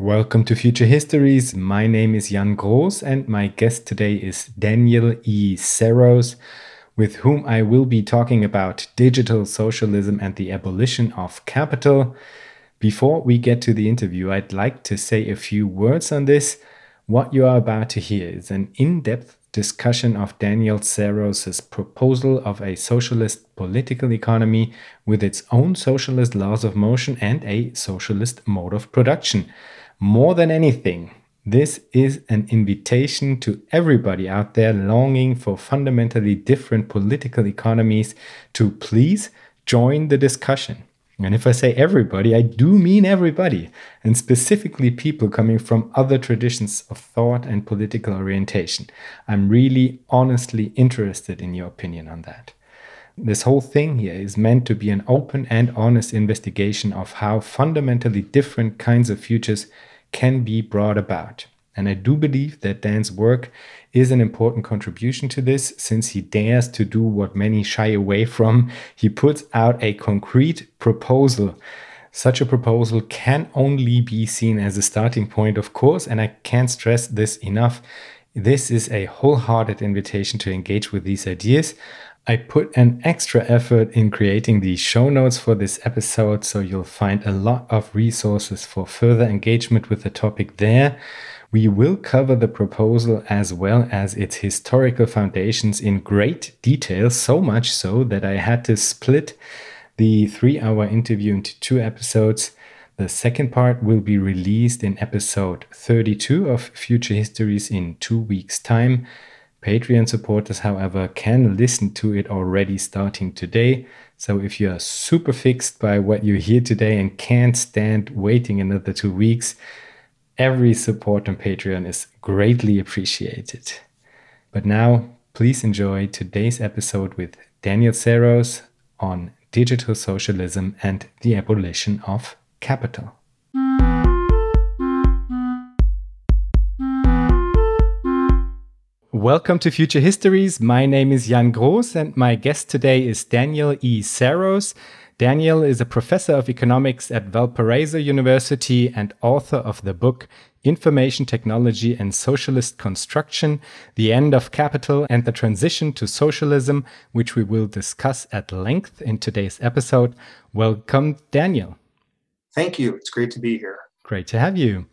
Welcome to Future Histories. My name is Jan Groß, and my guest today is Daniel E. Saros, with whom I will be talking about digital socialism and the abolition of capital. Before we get to the interview, I'd like to say a few words on this. What you are about to hear is an in depth discussion of Daniel Saros's proposal of a socialist political economy with its own socialist laws of motion and a socialist mode of production. More than anything, this is an invitation to everybody out there longing for fundamentally different political economies to please join the discussion. And if I say everybody, I do mean everybody, and specifically people coming from other traditions of thought and political orientation. I'm really honestly interested in your opinion on that. This whole thing here is meant to be an open and honest investigation of how fundamentally different kinds of futures can be brought about. And I do believe that Dan's work is an important contribution to this since he dares to do what many shy away from. He puts out a concrete proposal. Such a proposal can only be seen as a starting point, of course, and I can't stress this enough. This is a wholehearted invitation to engage with these ideas. I put an extra effort in creating the show notes for this episode, so you'll find a lot of resources for further engagement with the topic there. We will cover the proposal as well as its historical foundations in great detail, so much so that I had to split the three hour interview into two episodes. The second part will be released in episode 32 of Future Histories in two weeks' time. Patreon supporters, however, can listen to it already starting today. So if you are super fixed by what you hear today and can't stand waiting another two weeks, every support on Patreon is greatly appreciated. But now, please enjoy today's episode with Daniel Saros on digital socialism and the abolition of capital. Welcome to Future Histories. My name is Jan Groß, and my guest today is Daniel E. Saros. Daniel is a professor of economics at Valparaiso University and author of the book Information Technology and Socialist Construction The End of Capital and the Transition to Socialism, which we will discuss at length in today's episode. Welcome, Daniel. Thank you. It's great to be here. Great to have you.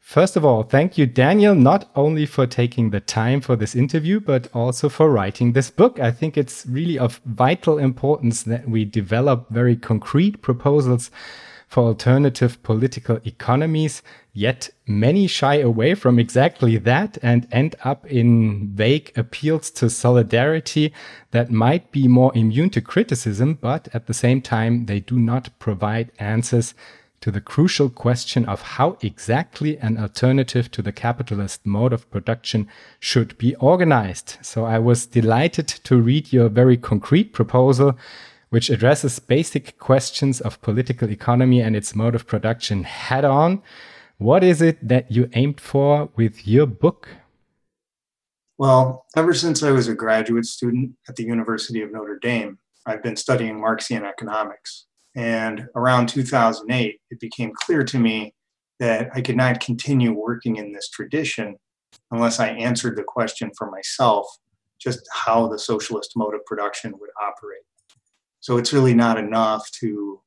First of all, thank you, Daniel, not only for taking the time for this interview, but also for writing this book. I think it's really of vital importance that we develop very concrete proposals for alternative political economies, yet many shy away from exactly that and end up in vague appeals to solidarity that might be more immune to criticism, but at the same time, they do not provide answers to the crucial question of how exactly an alternative to the capitalist mode of production should be organized. So I was delighted to read your very concrete proposal, which addresses basic questions of political economy and its mode of production head on. What is it that you aimed for with your book? Well, ever since I was a graduate student at the University of Notre Dame, I've been studying Marxian economics. And around 2008, it became clear to me that I could not continue working in this tradition unless I answered the question for myself just how the socialist mode of production would operate. So it's really not enough to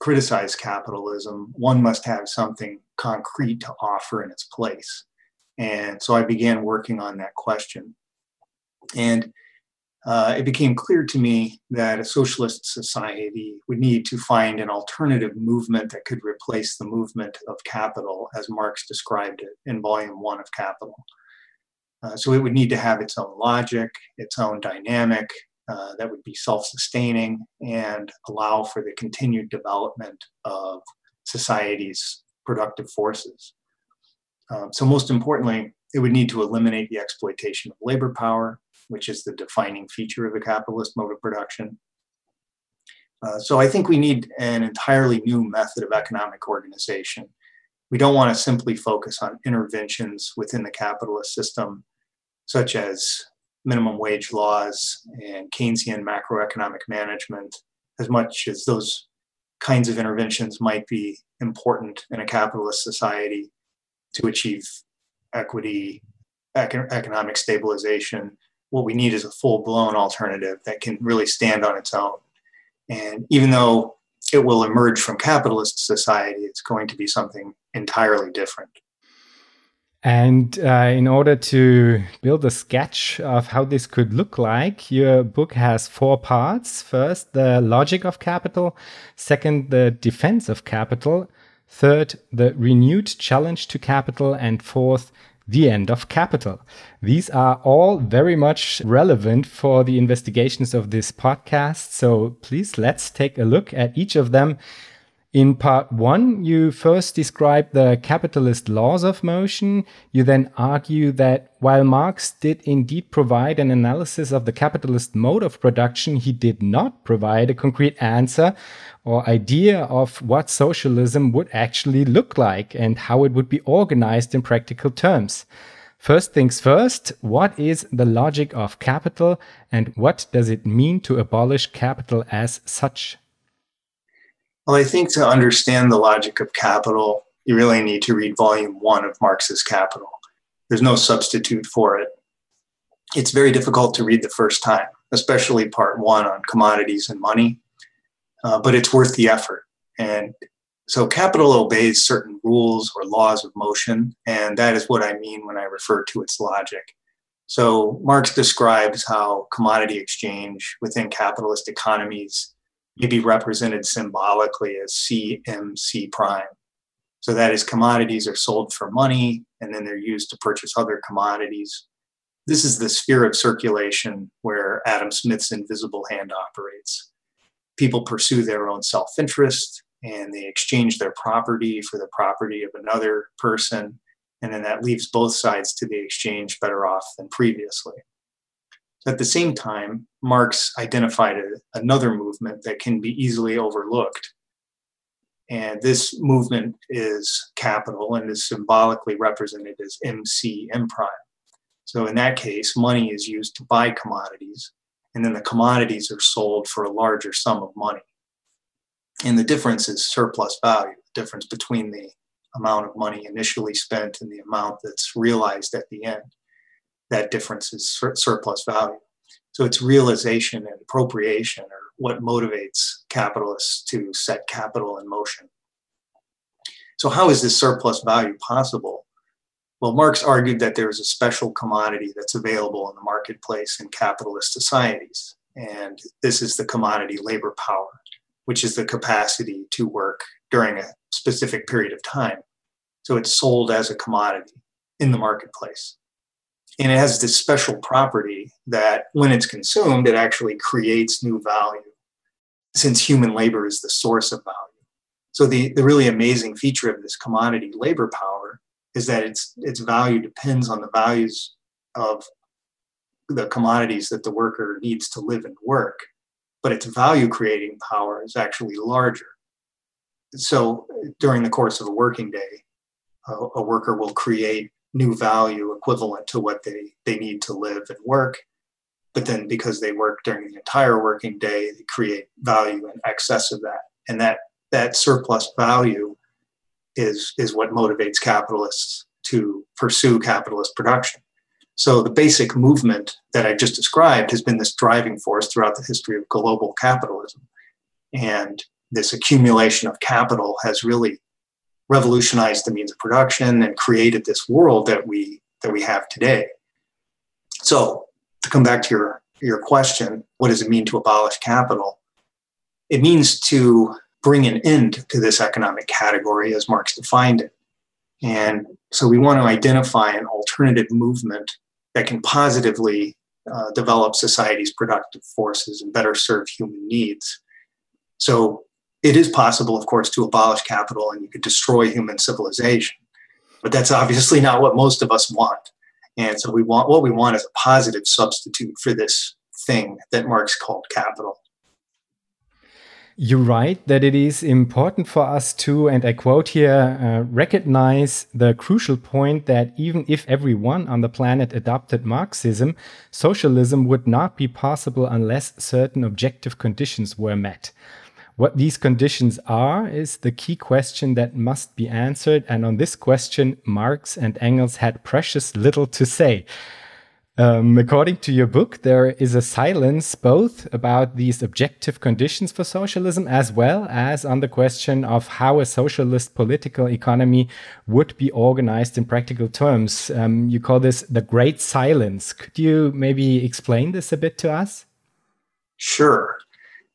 criticize capitalism. One must have something concrete to offer in its place. And so I began working on that question. And uh, it became clear to me that a socialist society would need to find an alternative movement that could replace the movement of capital as Marx described it in volume one of Capital. Uh, so it would need to have its own logic, its own dynamic uh, that would be self sustaining and allow for the continued development of society's productive forces. Um, so, most importantly, it would need to eliminate the exploitation of labor power which is the defining feature of the capitalist mode of production. Uh, so I think we need an entirely new method of economic organization. We don't want to simply focus on interventions within the capitalist system, such as minimum wage laws and Keynesian macroeconomic management, as much as those kinds of interventions might be important in a capitalist society. to achieve equity, economic stabilization. What we need is a full blown alternative that can really stand on its own. And even though it will emerge from capitalist society, it's going to be something entirely different. And uh, in order to build a sketch of how this could look like, your book has four parts. First, the logic of capital. Second, the defense of capital. Third, the renewed challenge to capital. And fourth, the end of capital. These are all very much relevant for the investigations of this podcast. So please let's take a look at each of them in part one, you first describe the capitalist laws of motion. You then argue that while Marx did indeed provide an analysis of the capitalist mode of production, he did not provide a concrete answer or idea of what socialism would actually look like and how it would be organized in practical terms. First things first, what is the logic of capital and what does it mean to abolish capital as such? Well, I think to understand the logic of capital, you really need to read volume one of Marx's Capital. There's no substitute for it. It's very difficult to read the first time, especially part one on commodities and money, uh, but it's worth the effort. And so capital obeys certain rules or laws of motion, and that is what I mean when I refer to its logic. So Marx describes how commodity exchange within capitalist economies may be represented symbolically as CMC prime. So that is commodities are sold for money and then they're used to purchase other commodities. This is the sphere of circulation where Adam Smith's invisible hand operates. People pursue their own self interest and they exchange their property for the property of another person. And then that leaves both sides to the exchange better off than previously. At the same time, Marx identified a, another movement that can be easily overlooked. And this movement is capital and is symbolically represented as MC M prime. So in that case, money is used to buy commodities, and then the commodities are sold for a larger sum of money. And the difference is surplus value, the difference between the amount of money initially spent and the amount that's realized at the end that difference is sur- surplus value. So it's realization and appropriation or what motivates capitalists to set capital in motion. So, how is this surplus value possible? Well, Marx argued that there is a special commodity that's available in the marketplace in capitalist societies. And this is the commodity labor power, which is the capacity to work during a specific period of time. So it's sold as a commodity in the marketplace. And it has this special property that when it's consumed, it actually creates new value since human labor is the source of value. So the, the really amazing feature of this commodity labor power is that its its value depends on the values of the commodities that the worker needs to live and work, but its value creating power is actually larger. So during the course of a working day, a, a worker will create new value equivalent to what they, they need to live and work. But then because they work during the entire working day, they create value in excess of that. And that, that surplus value is, is what motivates capitalists to pursue capitalist production. So the basic movement that I just described has been this driving force throughout the history of global capitalism. And this accumulation of capital has really revolutionized the means of production and created this world that we that we have today. So to come back to your your question, what does it mean to abolish capital? It means to bring an end to this economic category as Marx defined it. And so we want to identify an alternative movement that can positively uh, develop society's productive forces and better serve human needs. So it is possible, of course, to abolish capital and you could destroy human civilization. But that's obviously not what most of us want. And so we want what we want is a positive substitute for this thing that Marx called capital. You write that it is important for us to, and I quote here, uh, recognize the crucial point that even if everyone on the planet adopted Marxism, socialism would not be possible unless certain objective conditions were met. What these conditions are is the key question that must be answered. And on this question, Marx and Engels had precious little to say. Um, according to your book, there is a silence both about these objective conditions for socialism as well as on the question of how a socialist political economy would be organized in practical terms. Um, you call this the great silence. Could you maybe explain this a bit to us? Sure.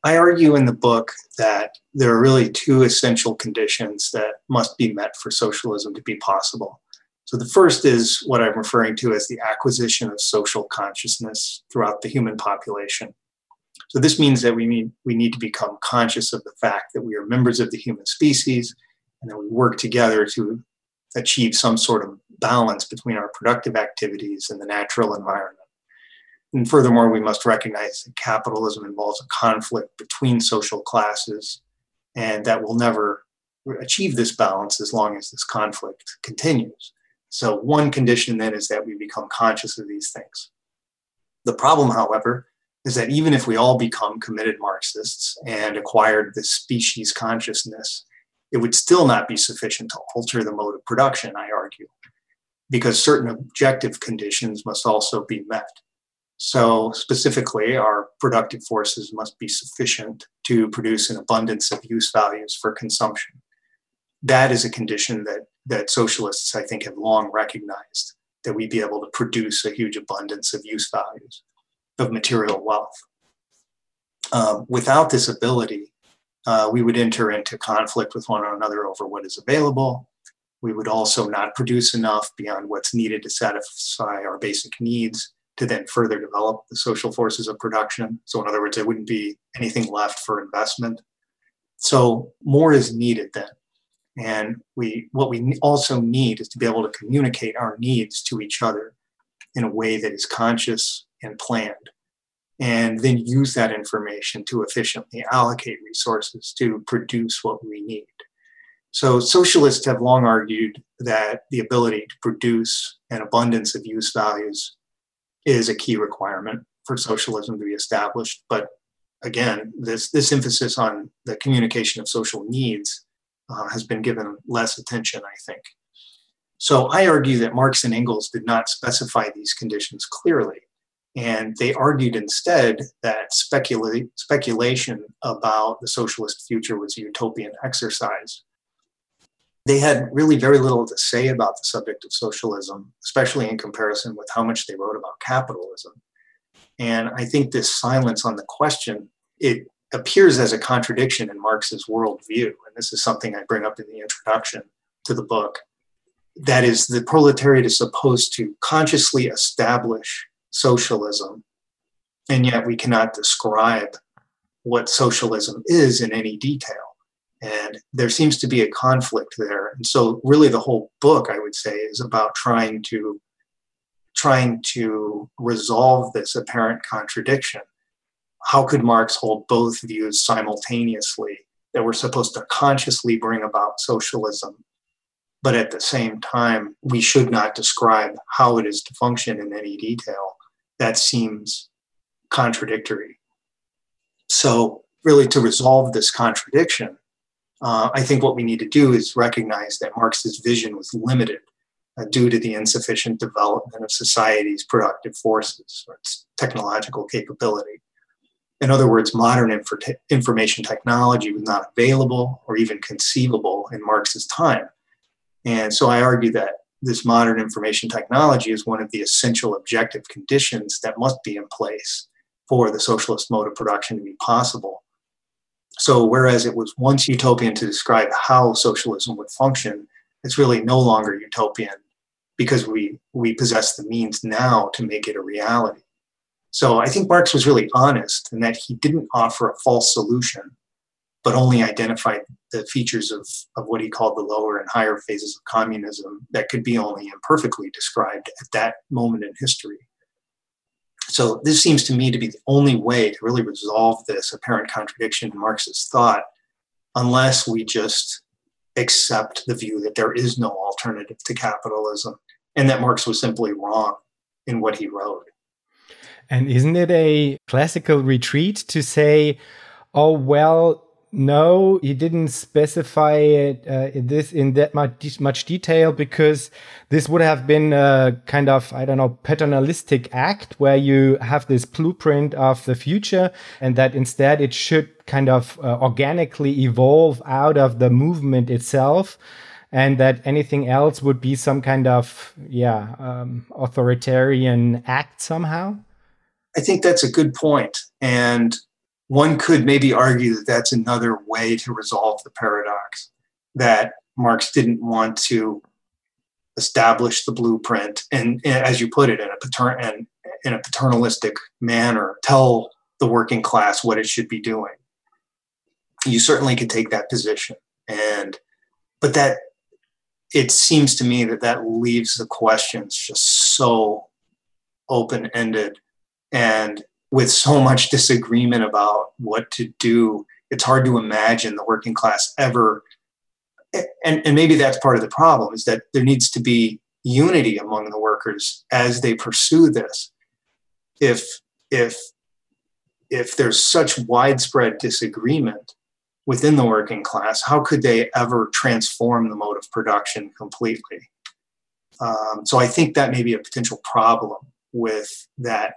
I argue in the book that there are really two essential conditions that must be met for socialism to be possible. So the first is what I'm referring to as the acquisition of social consciousness throughout the human population. So this means that we need we need to become conscious of the fact that we are members of the human species and that we work together to achieve some sort of balance between our productive activities and the natural environment. And furthermore, we must recognize that capitalism involves a conflict between social classes and that will never achieve this balance as long as this conflict continues. So, one condition then is that we become conscious of these things. The problem, however, is that even if we all become committed Marxists and acquired this species consciousness, it would still not be sufficient to alter the mode of production, I argue, because certain objective conditions must also be met. So, specifically, our productive forces must be sufficient to produce an abundance of use values for consumption. That is a condition that that socialists, I think, have long recognized that we be able to produce a huge abundance of use values, of material wealth. Um, without this ability, uh, we would enter into conflict with one another over what is available. We would also not produce enough beyond what's needed to satisfy our basic needs to then further develop the social forces of production. So, in other words, there wouldn't be anything left for investment. So, more is needed then. And we, what we also need is to be able to communicate our needs to each other in a way that is conscious and planned, and then use that information to efficiently allocate resources to produce what we need. So, socialists have long argued that the ability to produce an abundance of use values is a key requirement for socialism to be established. But again, this, this emphasis on the communication of social needs uh, has been given less attention, I think. So I argue that Marx and Engels did not specify these conditions clearly. And they argued instead that specula- speculation about the socialist future was a utopian exercise. They had really very little to say about the subject of socialism, especially in comparison with how much they wrote about capitalism. And I think this silence on the question, it appears as a contradiction in Marx's worldview. And this is something I bring up in the introduction to the book. That is, the proletariat is supposed to consciously establish socialism, and yet we cannot describe what socialism is in any detail. And there seems to be a conflict there. And so, really, the whole book, I would say, is about trying to trying to resolve this apparent contradiction how could Marx hold both views simultaneously that we're supposed to consciously bring about socialism, but at the same time, we should not describe how it is to function in any detail? That seems contradictory. So, really, to resolve this contradiction, uh, I think what we need to do is recognize that Marx's vision was limited uh, due to the insufficient development of society's productive forces or its technological capability. In other words, modern infor- information technology was not available or even conceivable in Marx's time. And so I argue that this modern information technology is one of the essential objective conditions that must be in place for the socialist mode of production to be possible. So, whereas it was once utopian to describe how socialism would function, it's really no longer utopian because we, we possess the means now to make it a reality. So I think Marx was really honest in that he didn't offer a false solution, but only identified the features of, of what he called the lower and higher phases of communism that could be only imperfectly described at that moment in history. So this seems to me to be the only way to really resolve this apparent contradiction in Marx's thought, unless we just accept the view that there is no alternative to capitalism and that Marx was simply wrong in what he wrote. And isn't it a classical retreat to say, oh, well, know he didn't specify it uh, this in that much much detail because this would have been a kind of I don't know paternalistic act where you have this blueprint of the future and that instead it should kind of uh, organically evolve out of the movement itself and that anything else would be some kind of yeah um, authoritarian act somehow. I think that's a good point. And one could maybe argue that that's another way to resolve the paradox that Marx didn't want to establish the blueprint and, and as you put it in a patern and in a paternalistic manner tell the working class what it should be doing. You certainly could take that position. And but that it seems to me that that leaves the questions just so open ended and with so much disagreement about what to do, it's hard to imagine the working class ever. And, and maybe that's part of the problem is that there needs to be unity among the workers as they pursue this. If if if there's such widespread disagreement within the working class, how could they ever transform the mode of production completely? Um, so I think that may be a potential problem with that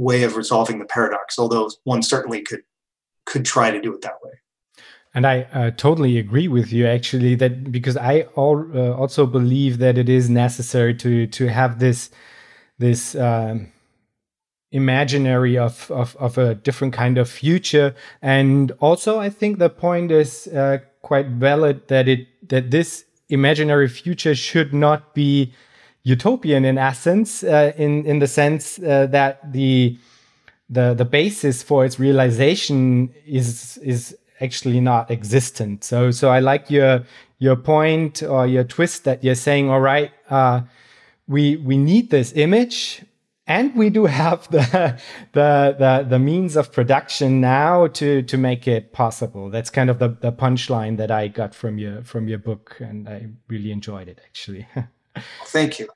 way of resolving the paradox, although one certainly could could try to do it that way. And I uh, totally agree with you, actually, that because I all, uh, also believe that it is necessary to to have this this um, imaginary of, of of a different kind of future, and also I think the point is uh, quite valid that it that this imaginary future should not be utopian in essence, uh, in in the sense uh, that the the the basis for its realization is is actually not existent. So so I like your your point or your twist that you're saying. All right, uh, we we need this image. And we do have the, the the the means of production now to to make it possible. That's kind of the, the punchline that I got from your from your book, and I really enjoyed it actually. Thank you.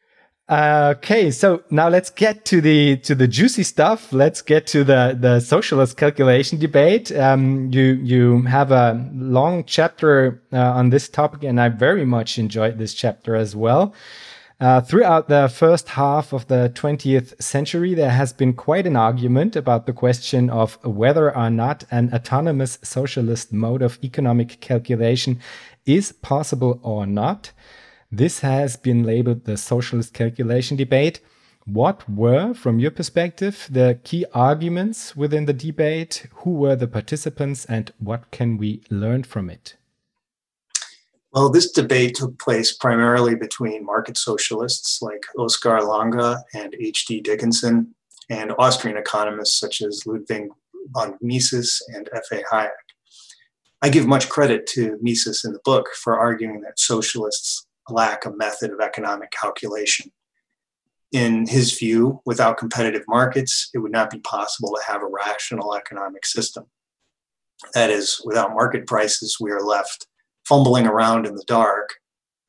Okay, so now let's get to the to the juicy stuff. Let's get to the the socialist calculation debate. Um, you you have a long chapter uh, on this topic, and I very much enjoyed this chapter as well. Uh, throughout the first half of the 20th century, there has been quite an argument about the question of whether or not an autonomous socialist mode of economic calculation is possible or not. This has been labeled the socialist calculation debate. What were, from your perspective, the key arguments within the debate? Who were the participants and what can we learn from it? Well, this debate took place primarily between market socialists like Oskar Lange and H.D. Dickinson and Austrian economists such as Ludwig von Mises and F.A. Hayek. I give much credit to Mises in the book for arguing that socialists lack a method of economic calculation. In his view, without competitive markets, it would not be possible to have a rational economic system. That is, without market prices, we are left fumbling around in the dark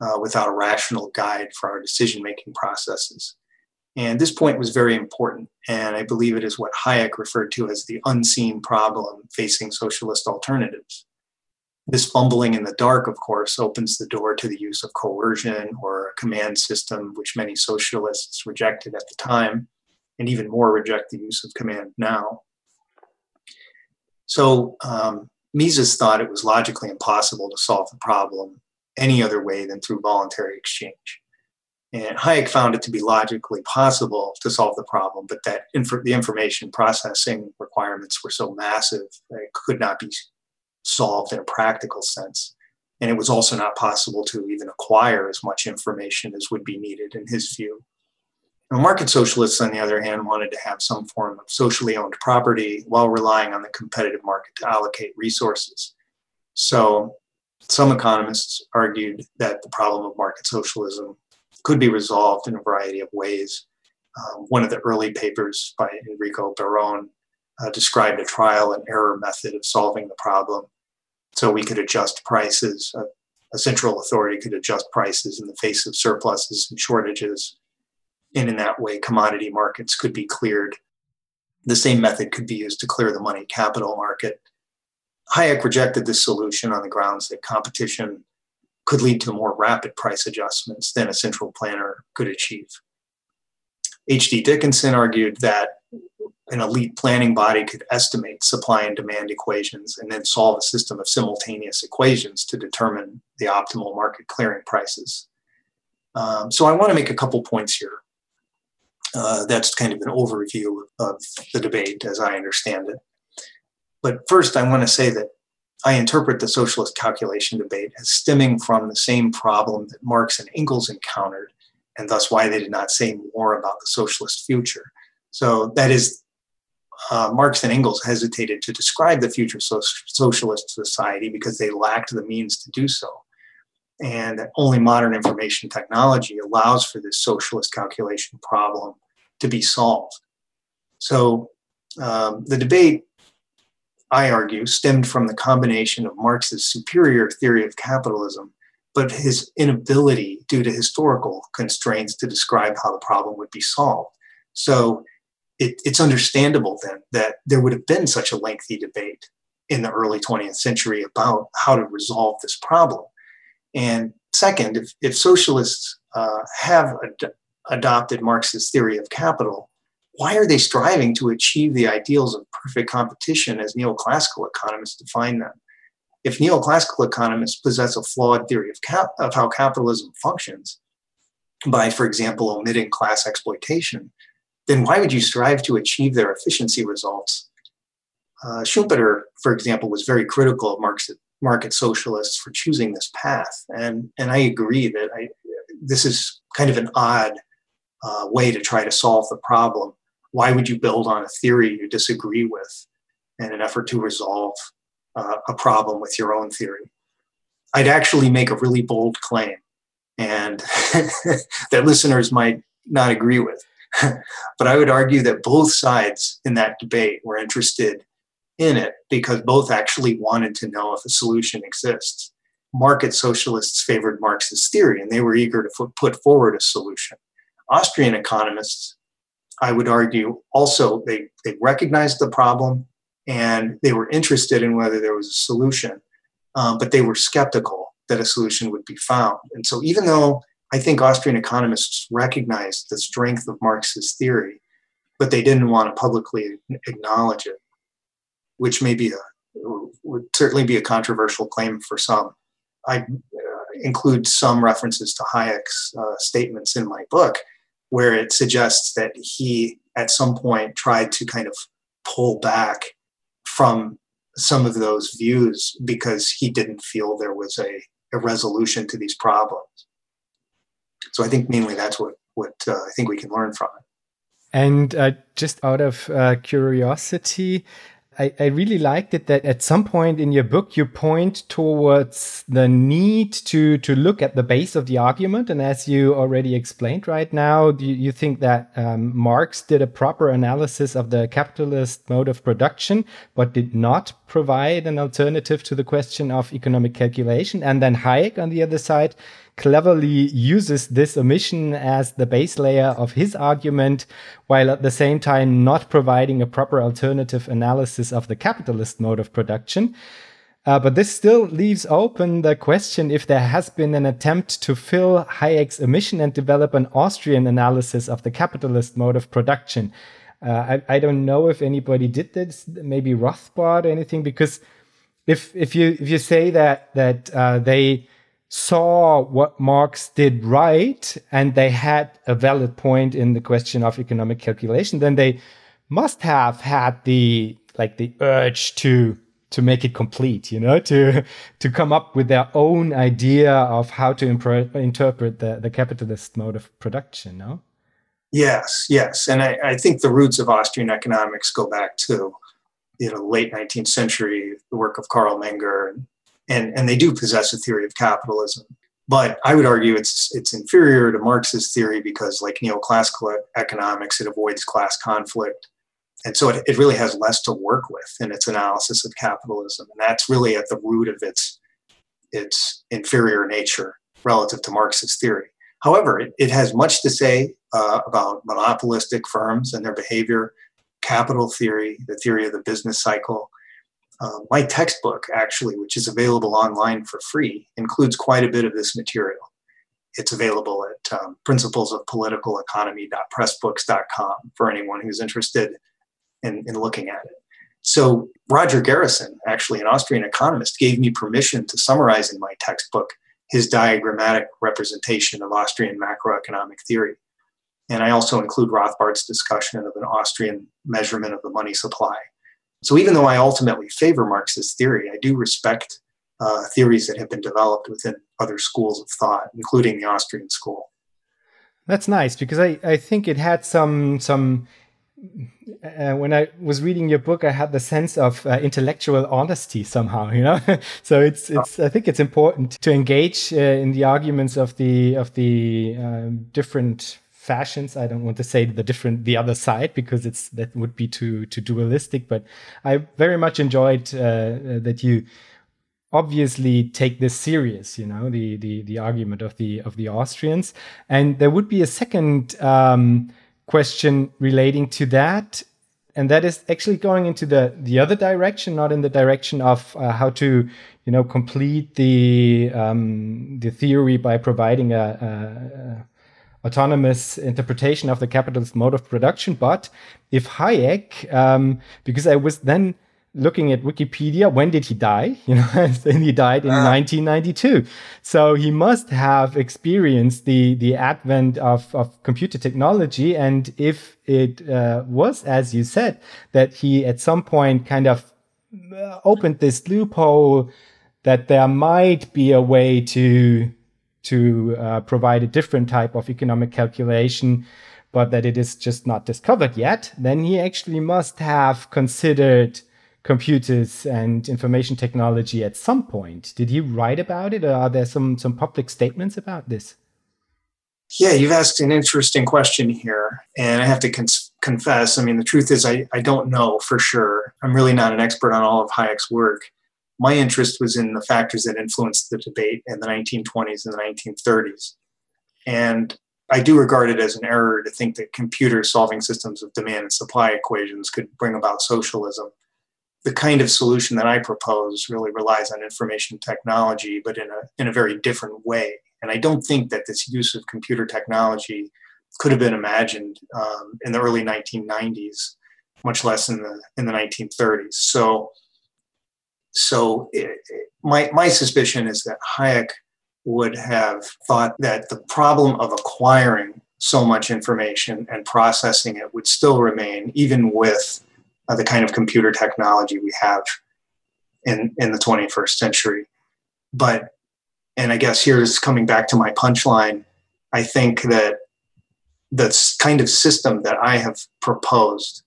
uh, without a rational guide for our decision making processes. And this point was very important, and I believe it is what Hayek referred to as the unseen problem facing socialist alternatives. This fumbling in the dark, of course, opens the door to the use of coercion or a command system, which many socialists rejected at the time, and even more reject the use of command now. So um, Mises thought it was logically impossible to solve the problem any other way than through voluntary exchange. And Hayek found it to be logically possible to solve the problem, but that inf- the information processing requirements were so massive that it could not be solved in a practical sense. And it was also not possible to even acquire as much information as would be needed in his view. Now, market socialists, on the other hand, wanted to have some form of socially owned property while relying on the competitive market to allocate resources. So, some economists argued that the problem of market socialism could be resolved in a variety of ways. Um, one of the early papers by Enrico Barone uh, described a trial and error method of solving the problem so we could adjust prices. A, a central authority could adjust prices in the face of surpluses and shortages. And in that way, commodity markets could be cleared. The same method could be used to clear the money capital market. Hayek rejected this solution on the grounds that competition could lead to more rapid price adjustments than a central planner could achieve. H.D. Dickinson argued that an elite planning body could estimate supply and demand equations and then solve a system of simultaneous equations to determine the optimal market clearing prices. Um, so I want to make a couple points here. Uh, that's kind of an overview of the debate as I understand it. But first, I want to say that I interpret the socialist calculation debate as stemming from the same problem that Marx and Engels encountered, and thus why they did not say more about the socialist future. So that is uh, Marx and Engels hesitated to describe the future so- socialist society because they lacked the means to do so. And only modern information technology allows for this socialist calculation problem to be solved. So um, the debate, I argue, stemmed from the combination of Marx's superior theory of capitalism, but his inability, due to historical constraints, to describe how the problem would be solved. So it, it's understandable then that there would have been such a lengthy debate in the early 20th century about how to resolve this problem. And second, if, if socialists uh, have ad- adopted Marx's theory of capital, why are they striving to achieve the ideals of perfect competition as neoclassical economists define them? If neoclassical economists possess a flawed theory of, cap- of how capitalism functions, by, for example, omitting class exploitation, then why would you strive to achieve their efficiency results? Uh, Schumpeter, for example, was very critical of market, market socialists for choosing this path. And, and I agree that I, this is kind of an odd uh, way to try to solve the problem. Why would you build on a theory you disagree with in an effort to resolve uh, a problem with your own theory? I'd actually make a really bold claim, and that listeners might not agree with. but I would argue that both sides in that debate were interested in it because both actually wanted to know if a solution exists. Market socialists favored Marxist theory and they were eager to put forward a solution. Austrian economists, I would argue, also they, they recognized the problem and they were interested in whether there was a solution, um, but they were skeptical that a solution would be found. And so, even though I think Austrian economists recognized the strength of Marx's theory, but they didn't want to publicly acknowledge it, which may be a would certainly be a controversial claim for some. I uh, include some references to Hayek's uh, statements in my book, where it suggests that he at some point tried to kind of pull back from some of those views because he didn't feel there was a, a resolution to these problems. So I think mainly that's what what uh, I think we can learn from it. And uh, just out of uh, curiosity, I, I, really liked it that at some point in your book you point towards the need to to look at the base of the argument, and as you already explained right now, you, you think that um, Marx did a proper analysis of the capitalist mode of production, but did not provide an alternative to the question of economic calculation, and then Hayek on the other side cleverly uses this omission as the base layer of his argument, while at the same time not providing a proper alternative analysis of the capitalist mode of production. Uh, but this still leaves open the question if there has been an attempt to fill Hayek's omission and develop an Austrian analysis of the capitalist mode of production. Uh, I, I, don't know if anybody did this, maybe Rothbard or anything, because if if you if you say that that uh, they saw what Marx did right and they had a valid point in the question of economic calculation, then they must have had the like the urge to to make it complete, you know, to to come up with their own idea of how to interpret the, the capitalist mode of production, no? Yes, yes. And I, I think the roots of Austrian economics go back to you know late 19th century, the work of Carl Menger and and, and they do possess a theory of capitalism. But I would argue it's it's inferior to Marx's theory because, like neoclassical economics, it avoids class conflict, and so it, it really has less to work with in its analysis of capitalism, and that's really at the root of its its inferior nature relative to Marx's theory. However, it, it has much to say uh, about monopolistic firms and their behavior, capital theory, the theory of the business cycle, Uh, my textbook, actually, which is available online for free, includes quite a bit of this material. It's available at um, principlesofpoliticaleconomy.pressbooks.com for anyone who's interested in, in looking at it. So, Roger Garrison, actually an Austrian economist, gave me permission to summarize in my textbook his diagrammatic representation of Austrian macroeconomic theory. And I also include Rothbard's discussion of an Austrian measurement of the money supply. So even though I ultimately favor Marxist theory, I do respect uh, theories that have been developed within other schools of thought, including the Austrian school. That's nice because I, I think it had some some uh, when I was reading your book, I had the sense of uh, intellectual honesty somehow, you know. so it's it's I think it's important to engage uh, in the arguments of the of the um, different fashions. I don't want to say the different the other side because it's that would be too too dualistic. But I very much enjoyed uh, uh, that you obviously take this serious. You know the the the argument of the of the Austrians, and there would be a second. Um, question relating to that and that is actually going into the the other direction not in the direction of uh, how to you know complete the um, the theory by providing a, a, a, autonomous interpretation of the capitalist mode of production but if hayek um, because i was then looking at Wikipedia, when did he die? You know, and he died in uh. 1992. So he must have experienced the the advent of, of computer technology. And if it uh, was, as you said, that he at some point kind of uh, opened this loophole that there might be a way to to uh, provide a different type of economic calculation but that it is just not discovered yet, then he actually must have considered computers and information technology at some point. Did he write about it, or are there some some public statements about this? Yeah, you've asked an interesting question here, and I have to con- confess. I mean, the truth is, I, I don't know for sure. I'm really not an expert on all of Hayek's work. My interest was in the factors that influenced the debate in the 1920s and the 1930s. And I do regard it as an error to think that computers solving systems of demand and supply equations could bring about socialism the kind of solution that I propose really relies on information technology, but in a, in a very different way. And I don't think that this use of computer technology could have been imagined um, in the early 1990s, much less in the in the 1930s. So, so it, my my suspicion is that Hayek would have thought that the problem of acquiring so much information and processing it would still remain, even with uh, the kind of computer technology we have in in the 21st century. But and I guess here's coming back to my punchline. I think that the kind of system that I have proposed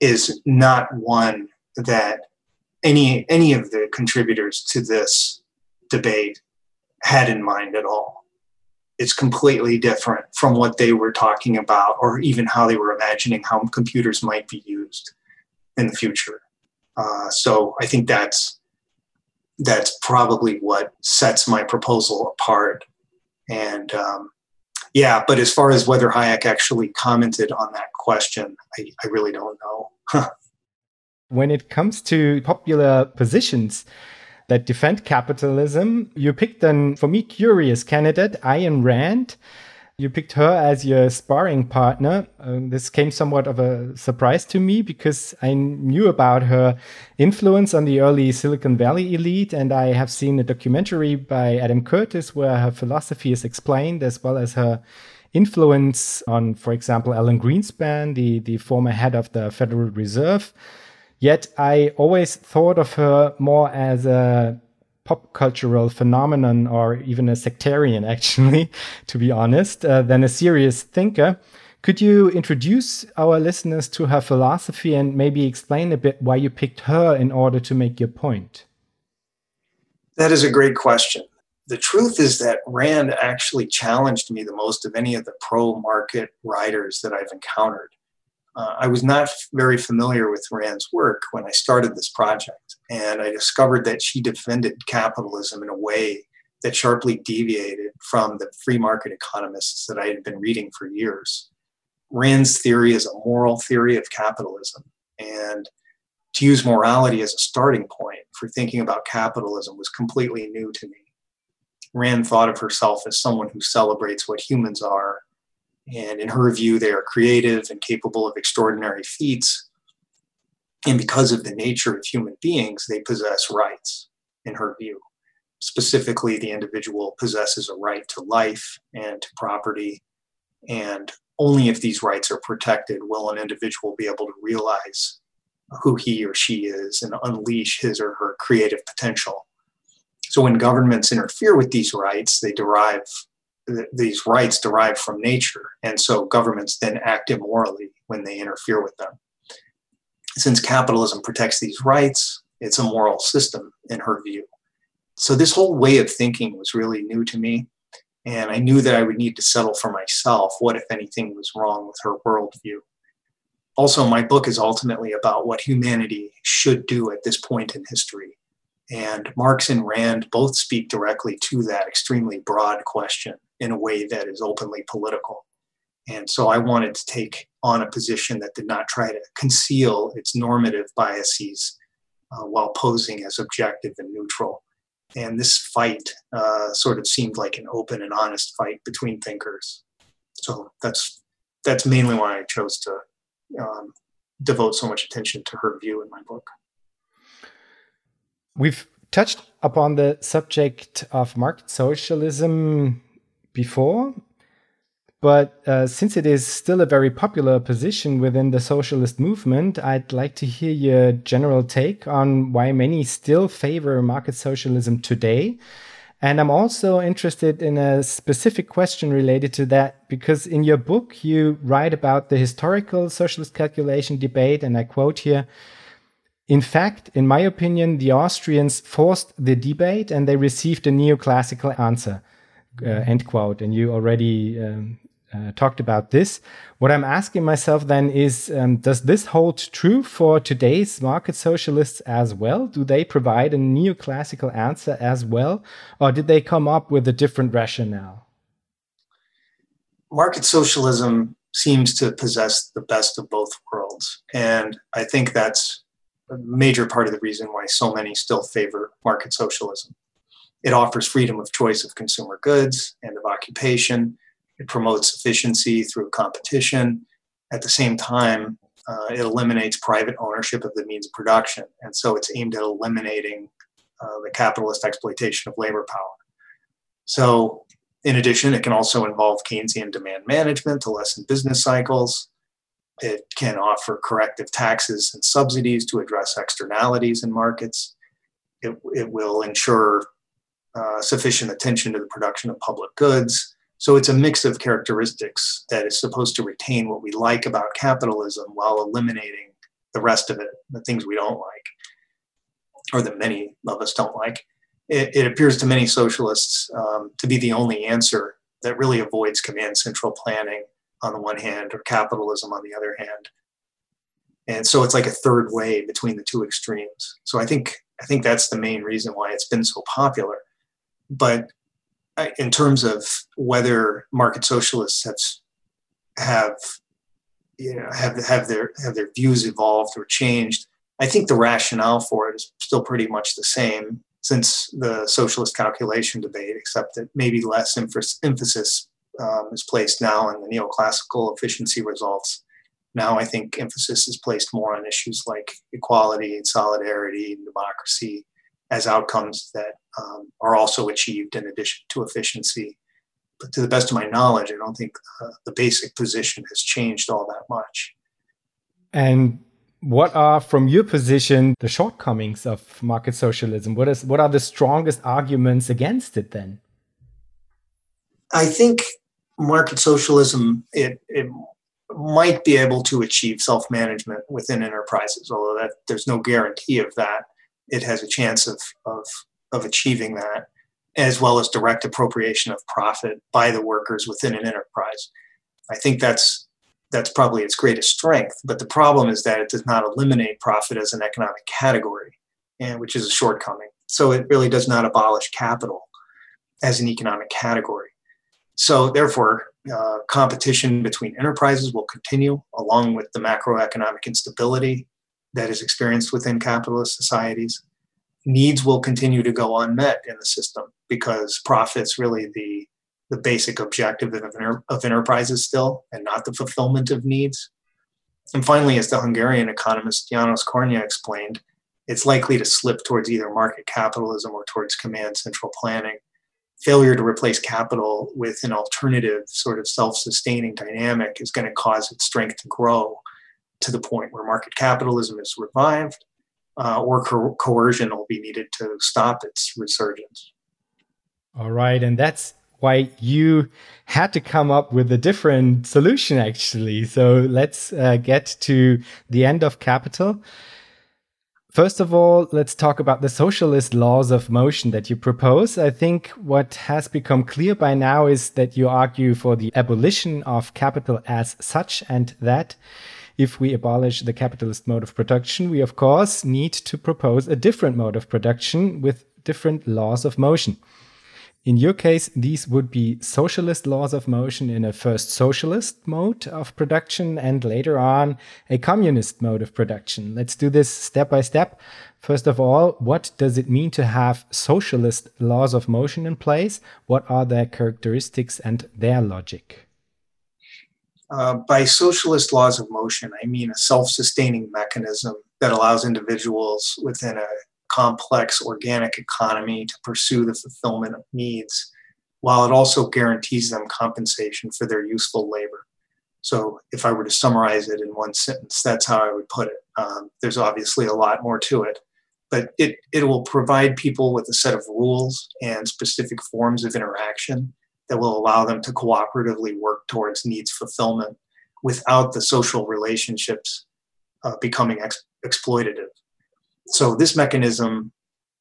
is not one that any any of the contributors to this debate had in mind at all it's completely different from what they were talking about or even how they were imagining how computers might be used in the future. Uh, so I think that's that's probably what sets my proposal apart. And um, yeah, but as far as whether Hayek actually commented on that question, I, I really don't know. when it comes to popular positions, that defend capitalism. You picked an, for me, curious candidate, Ayn Rand. You picked her as your sparring partner. Uh, this came somewhat of a surprise to me because I knew about her influence on the early Silicon Valley elite, and I have seen a documentary by Adam Curtis where her philosophy is explained, as well as her influence on, for example, Alan Greenspan, the, the former head of the Federal Reserve. Yet I always thought of her more as a pop cultural phenomenon or even a sectarian, actually, to be honest, uh, than a serious thinker. Could you introduce our listeners to her philosophy and maybe explain a bit why you picked her in order to make your point? That is a great question. The truth is that Rand actually challenged me the most of any of the pro market writers that I've encountered. Uh, I was not very familiar with Rand's work when I started this project, and I discovered that she defended capitalism in a way that sharply deviated from the free market economists that I had been reading for years. Rand's theory is a moral theory of capitalism, and to use morality as a starting point for thinking about capitalism was completely new to me. Rand thought of herself as someone who celebrates what humans are, and in her view, they are creative and capable of extraordinary feats. And because of the nature of human beings, they possess rights, in her view. Specifically, the individual possesses a right to life and to property, and only if these rights are protected will an individual be able to realize who he or she is and unleash his or her creative potential. So when governments interfere with these rights, they derive these rights derive from nature, and so governments then act immorally when they interfere with them. Since capitalism protects these rights, it's a moral system in her view. So this whole way of thinking was really new to me, and I knew that I would need to settle for myself what, if anything, was wrong with her worldview also, my book is ultimately about what humanity should do at this point in history. And Marx and Rand both speak directly to that extremely broad question in a way that is openly political. And so I wanted to take on a position that did not try to conceal its normative biases uh, while posing as objective and neutral. And this fight uh, sort of seemed like an open and honest fight between thinkers. So that's that's mainly why I chose to um, devote so much attention to her view in my book. We've touched upon the subject of market socialism before, but uh, since it is still a very popular position within the socialist movement, I'd like to hear your general take on why many still favor market socialism today and I'm also interested in a specific question related to that because in your book, you write about the historical socialist calculation debate, and I quote here In fact, in my opinion, the Austrians forced the debate and they received a neoclassical answer. Uh, end quote. And you already um, uh, talked about this. What I'm asking myself then is um, Does this hold true for today's market socialists as well? Do they provide a neoclassical answer as well? Or did they come up with a different rationale? Market socialism seems to possess the best of both worlds. And I think that's a major part of the reason why so many still favor market socialism. It offers freedom of choice of consumer goods and of occupation it promotes efficiency through competition. At the same time, uh, it eliminates private ownership of the means of production. And so it's aimed at eliminating uh, the capitalist exploitation of labor power. So, in addition, it can also involve Keynesian demand management to lessen business cycles. It can offer corrective taxes and subsidies to address externalities in markets. It, it will ensure uh, sufficient attention to the production of public goods so it's a mix of characteristics that is supposed to retain what we like about capitalism while eliminating the rest of it, the things we don't like, or that many of us don't like. It, it appears to many socialists um, to be the only answer that really avoids command central planning on the one hand or capitalism on the other hand. And so it's like a third way between the two extremes. So I think I think that's the main reason why it's been so popular. But in terms of whether market socialists have have you know have have their have their views evolved or changed. I think the rationale for it is still pretty much the same since the socialist calculation debate, except that maybe less emphasis um, is placed now on the neoclassical efficiency results. Now I think emphasis is placed more on issues like equality and solidarity and democracy as outcomes that um, are also achieved in addition to efficiency. But to the best of my knowledge, I don't think uh, the basic position has changed all that much. And what are, from your position, the shortcomings of market socialism? What is what are the strongest arguments against it then? I think market socialism it, it might be able to achieve self-management within enterprises, although that there's no guarantee of that it has a chance of, of, of achieving that, as well as direct appropriation of profit by the workers within an enterprise. I think that's that's probably its greatest strength. But the problem is that it does not eliminate profit as an economic category, and which is a shortcoming. So it really does not abolish capital as an economic category. So therefore, uh, competition between enterprises will continue along with the macroeconomic instability that is experienced within capitalist societies. Needs will continue to go unmet in the system because profit's really the, the basic objective of, of enterprises still and not the fulfillment of needs. And finally, as the Hungarian economist Janos Kornai explained, it's likely to slip towards either market capitalism or towards command central planning. Failure to replace capital with an alternative sort of self sustaining dynamic is going to cause its strength to grow to the point where market capitalism is revived uh, or co- coercion will be needed to stop its resurgence. All right. And that's why you had to come up with a different solution, actually. So let's uh, get to the end of capital. First of all, let's talk about the socialist laws of motion that you propose. I think what has become clear by now is that you argue for the abolition of capital as such, and that if we abolish the capitalist mode of production, we of course need to propose a different mode of production with different laws of motion. In your case, these would be socialist laws of motion in a first socialist mode of production and later on a communist mode of production. Let's do this step by step. First of all, what does it mean to have socialist laws of motion in place? What are their characteristics and their logic? Uh, by socialist laws of motion, I mean a self sustaining mechanism that allows individuals within a complex organic economy to pursue the fulfillment of needs, while it also guarantees them compensation for their useful labor. So, if I were to summarize it in one sentence, that's how I would put it. Um, there's obviously a lot more to it, but it, it will provide people with a set of rules and specific forms of interaction that will allow them to cooperatively work towards needs fulfillment without the social relationships uh, becoming ex- exploitative. So this mechanism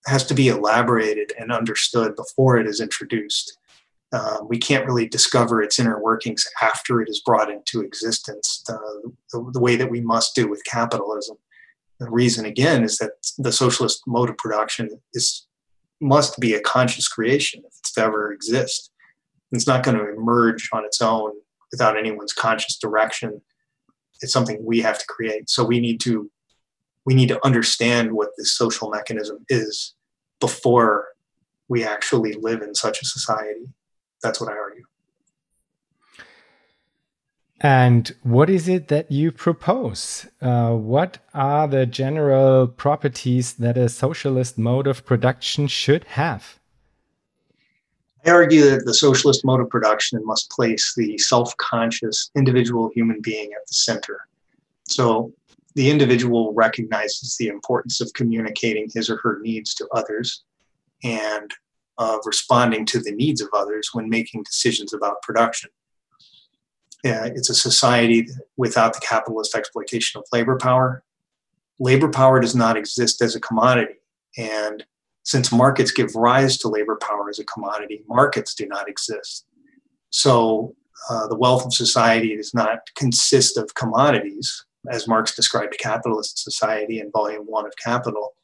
has to be elaborated and understood before it is introduced. Uh, we can't really discover its inner workings after it is brought into existence the, the, way that we must do with capitalism. The reason, again, is that the socialist mode of production is must be a conscious creation if it's to ever exist. It's not going to emerge on its own without anyone's conscious direction. It's something we have to create. So we need to we need to understand what this social mechanism is before we actually live in such a society. That's what I argue. And what is it that you propose? Uh, what are the general properties that a socialist mode of production should have? I argue that the socialist mode of production must place the self conscious individual human being at the center. So, the individual recognizes the importance of communicating his or her needs to others and of responding to the needs of others when making decisions about production. Uh, it's a society without the capitalist exploitation of labor power. Labor power does not exist as a commodity. And since markets give rise to labor power as a commodity, markets do not exist. So uh, the wealth of society does not consist of commodities, as Marx described capitalist society in volume one of Capital,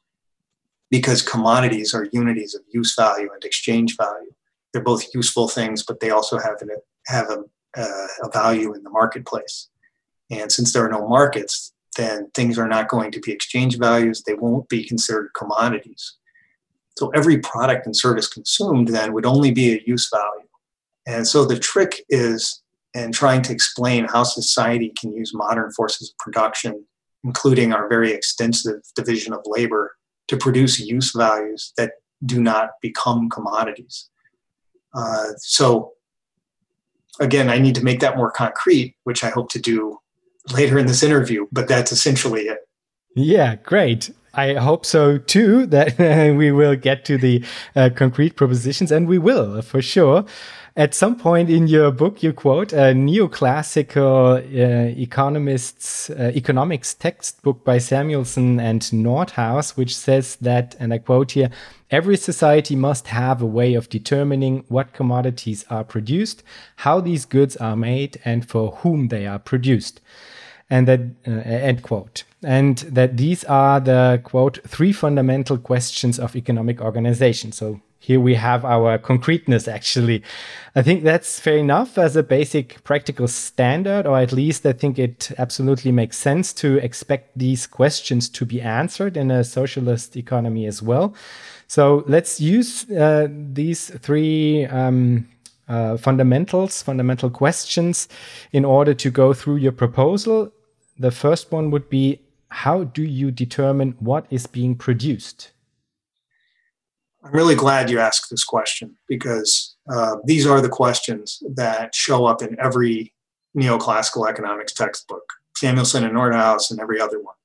because commodities are unities of use value and exchange value. They're both useful things, but they also have, an, have a, uh, a value in the marketplace. And since there are no markets, then things are not going to be exchange values. They won't be considered commodities. So every product and service consumed then would only be a use value. And so the trick is in trying to explain how society can use modern forces of production, including our very extensive division of labor, to produce use values that do not become commodities. Uh, so, again, I need to make that more concrete, which I hope to do later in this interview, but that's essentially it. Yeah, great. I hope so too, that we will get to the uh, concrete propositions, and we will for sure. At some point in your book, you quote a neoclassical uh, economists uh, economics textbook by Samuelson and Nordhaus, which says that, and I quote here, every society must have a way of determining what commodities are produced, how these goods are made, and for whom they are produced. And that, uh, end quote. And that these are the quote, three fundamental questions of economic organization. So here we have our concreteness actually. I think that's fair enough as a basic practical standard, or at least I think it absolutely makes sense to expect these questions to be answered in a socialist economy as well. So let's use uh, these three um, uh, fundamentals, fundamental questions, in order to go through your proposal. The first one would be how do you determine what is being produced? I'm really glad you asked this question because uh, these are the questions that show up in every neoclassical economics textbook, Samuelson and Nordhaus and every other one.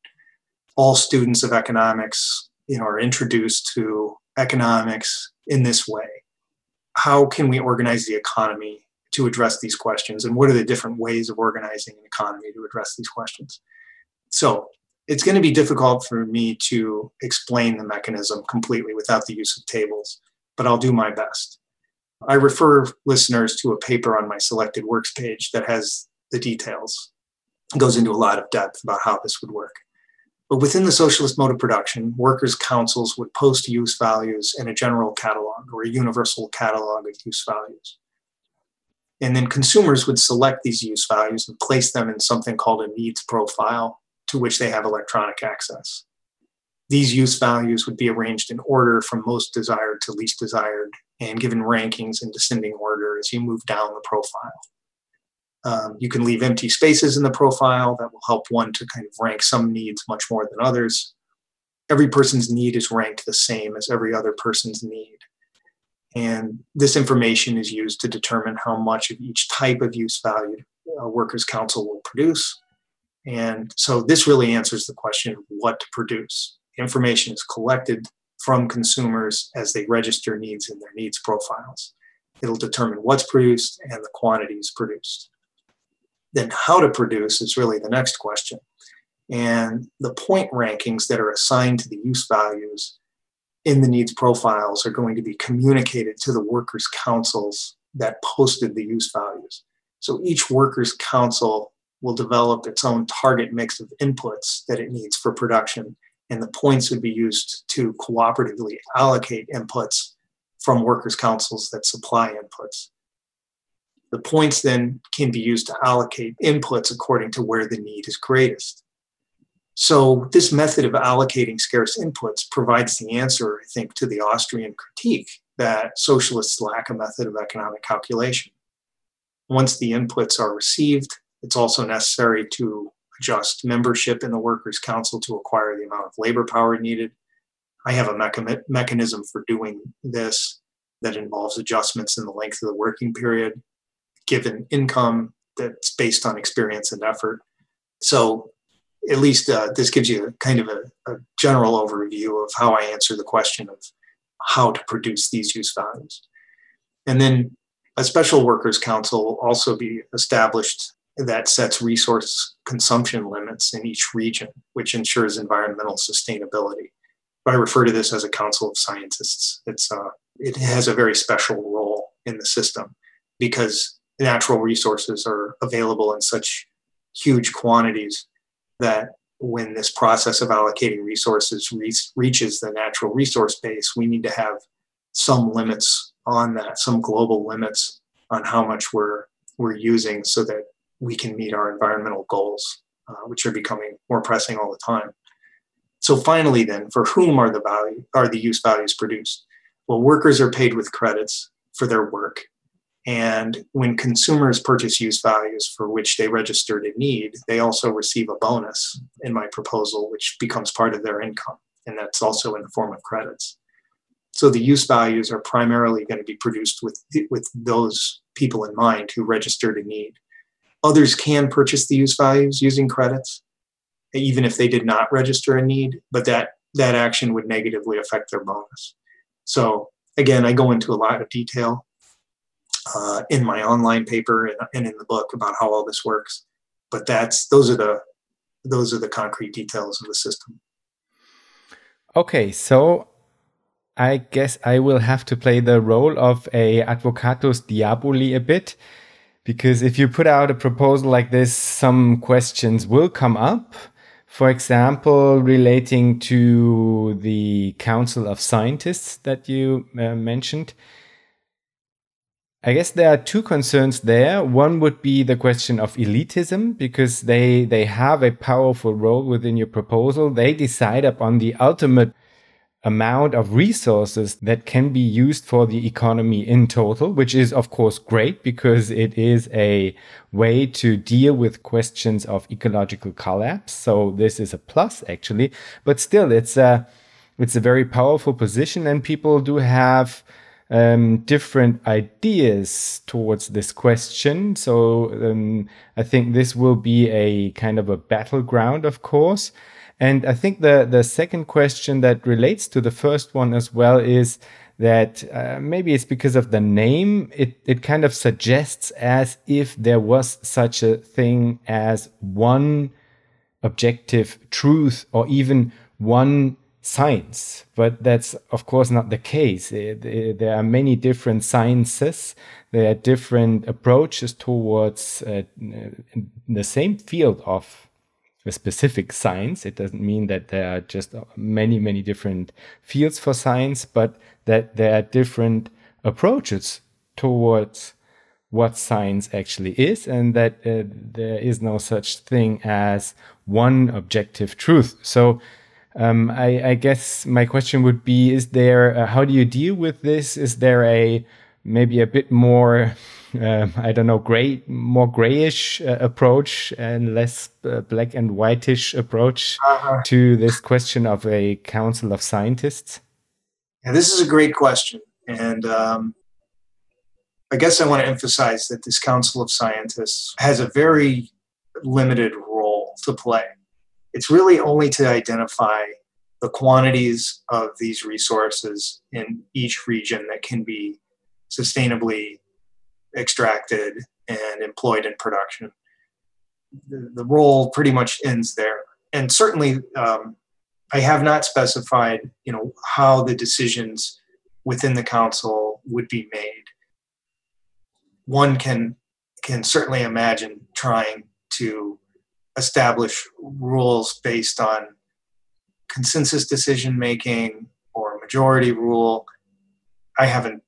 All students of economics, you know, are introduced to economics in this way. How can we organize the economy to address these questions, and what are the different ways of organizing an economy to address these questions? So, it's going to be difficult for me to explain the mechanism completely without the use of tables, but I'll do my best. I refer listeners to a paper on my selected works page that has the details. It goes into a lot of depth about how this would work. But within the socialist mode of production, workers' councils would post use values in a general catalog or a universal catalog of use values. And then consumers would select these use values and place them in something called a needs profile to which they have electronic access. These use values would be arranged in order from most desired to least desired and given rankings in descending order as you move down the profile. Um, you can leave empty spaces in the profile that will help one to kind of rank some needs much more than others. Every person's need is ranked the same as every other person's need. And this information is used to determine how much of each type of use value a workers' council will produce and so this really answers the question what to produce. Information is collected from consumers as they register needs in their needs profiles. It'll determine what's produced and the quantities produced. Then, how to produce is really the next question. And the point rankings that are assigned to the use values in the needs profiles are going to be communicated to the workers' councils that posted the use values. So each workers' council will develop its own target mix of inputs that it needs for production. And the points would be used to cooperatively allocate inputs from workers' councils that supply inputs. The points then can be used to allocate inputs according to where the need is greatest. So, this method of allocating scarce inputs provides the answer, I think, to the Austrian critique that socialists lack a method of economic calculation. Once the inputs are received, it's also necessary to adjust membership in the Workers' Council to acquire the amount of labor power needed. I have a mecha- mechanism for doing this that involves adjustments in the length of the working period, given income that's based on experience and effort. So, at least uh, this gives you kind of a, a general overview of how I answer the question of how to produce these use values. And then a special workers council will also be established that sets resource consumption limits in each region, which ensures environmental sustainability. I refer to this as a council of scientists. It's uh, it has a very special role in the system because natural resources are available in such huge quantities that when this process of allocating resources re- reaches the natural resource base, we need to have some limits on that, some global limits on how much we're we're using, so that we can meet our environmental goals, uh, which are becoming more pressing all the time. So finally, then, for whom are the value are the use values produced? Well, workers are paid with credits for their work, and when consumers purchase use values for which they registered a need, they also receive a bonus in my proposal, which becomes part of their income, and that's also in the form of credits. So the use values are primarily going to be produced with with those people in mind who registered a need. Others can purchase the use values using credits, even if they did not register a need, but that, that action would negatively affect their bonus. So again, I go into a lot of detail uh, in my online paper and, and in the book about how all this works. But that's those are the those are the concrete details of the system. Okay, so I guess I will have to play the role of a advocatus diaboli a bit because if you put out a proposal like this, some questions will come up. For example, relating to the Council of Scientists that you uh, mentioned. I guess there are two concerns there. One would be the question of elitism because they they have a powerful role within your proposal. They decide upon the ultimate amount of resources that can be used for the economy in total, which is of course great because it is a way to deal with questions of ecological collapse. So this is a plus actually, but still it's a it's a very powerful position and people do have um, different ideas towards this question. So um, I think this will be a kind of a battleground, of course. And I think the the second question that relates to the first one as well is that uh, maybe it's because of the name. It it kind of suggests as if there was such a thing as one objective truth or even one science, but that's of course not the case. There are many different sciences. There are different approaches towards uh, the same field of specific science. It doesn't mean that there are just many, many different fields for science, but that there are different approaches towards what science actually is, and that uh, there is no such thing as one objective truth. So, um, I, I, guess my question would be: Is there? Uh, how do you deal with this? Is there a maybe a bit more uh, I don't know, gray, more grayish uh, approach and less uh, black and whitish approach -huh. to this question of a council of scientists? Yeah, this is a great question. And um, I guess I want to emphasize that this council of scientists has a very limited role to play. It's really only to identify the quantities of these resources in each region that can be sustainably extracted and employed in production. The, the role pretty much ends there. And certainly, um, I have not specified, you know, how the decisions within the council would be made. One can can certainly imagine trying to establish rules based on consensus decision making or majority rule. I haven't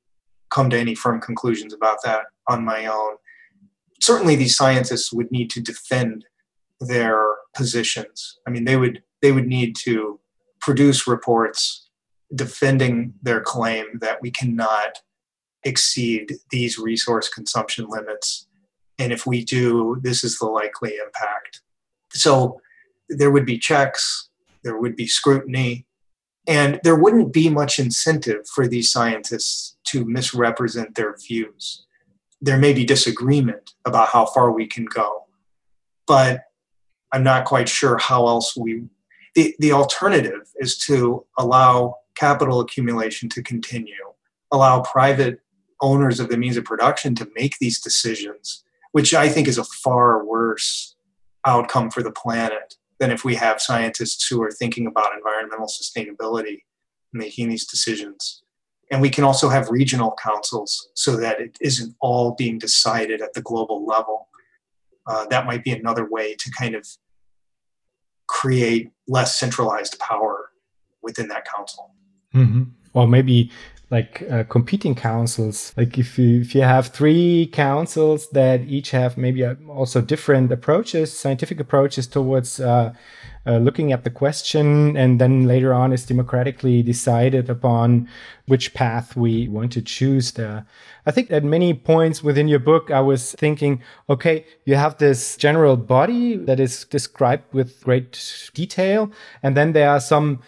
come to any firm conclusions about that on my own. Certainly, these scientists would need to defend their positions. I mean, they would they would need to produce reports defending their claim that we cannot exceed these resource consumption limits, and if we do, this is the likely impact. So there would be checks, there would be scrutiny, and there wouldn't be much incentive for these scientists to misrepresent their views. There may be disagreement about how far we can go, but I'm not quite sure how else we. The, the alternative is to allow capital accumulation to continue, allow private owners of the means of production to make these decisions, which I think is a far worse outcome for the planet than if we have scientists who are thinking about environmental sustainability making these decisions. And we can also have regional councils so that it isn't all being decided at the global level. Uh, that might be another way to kind of create less centralized power within that council. Mm-hmm. Or maybe like uh, competing councils. Like if you if you have three councils that each have maybe also different approaches, scientific approaches towards uh, uh, looking at the question, and then later on is democratically decided upon which path we want to choose. There, I think at many points within your book, I was thinking, okay, you have this general body that is described with great detail, and then there are some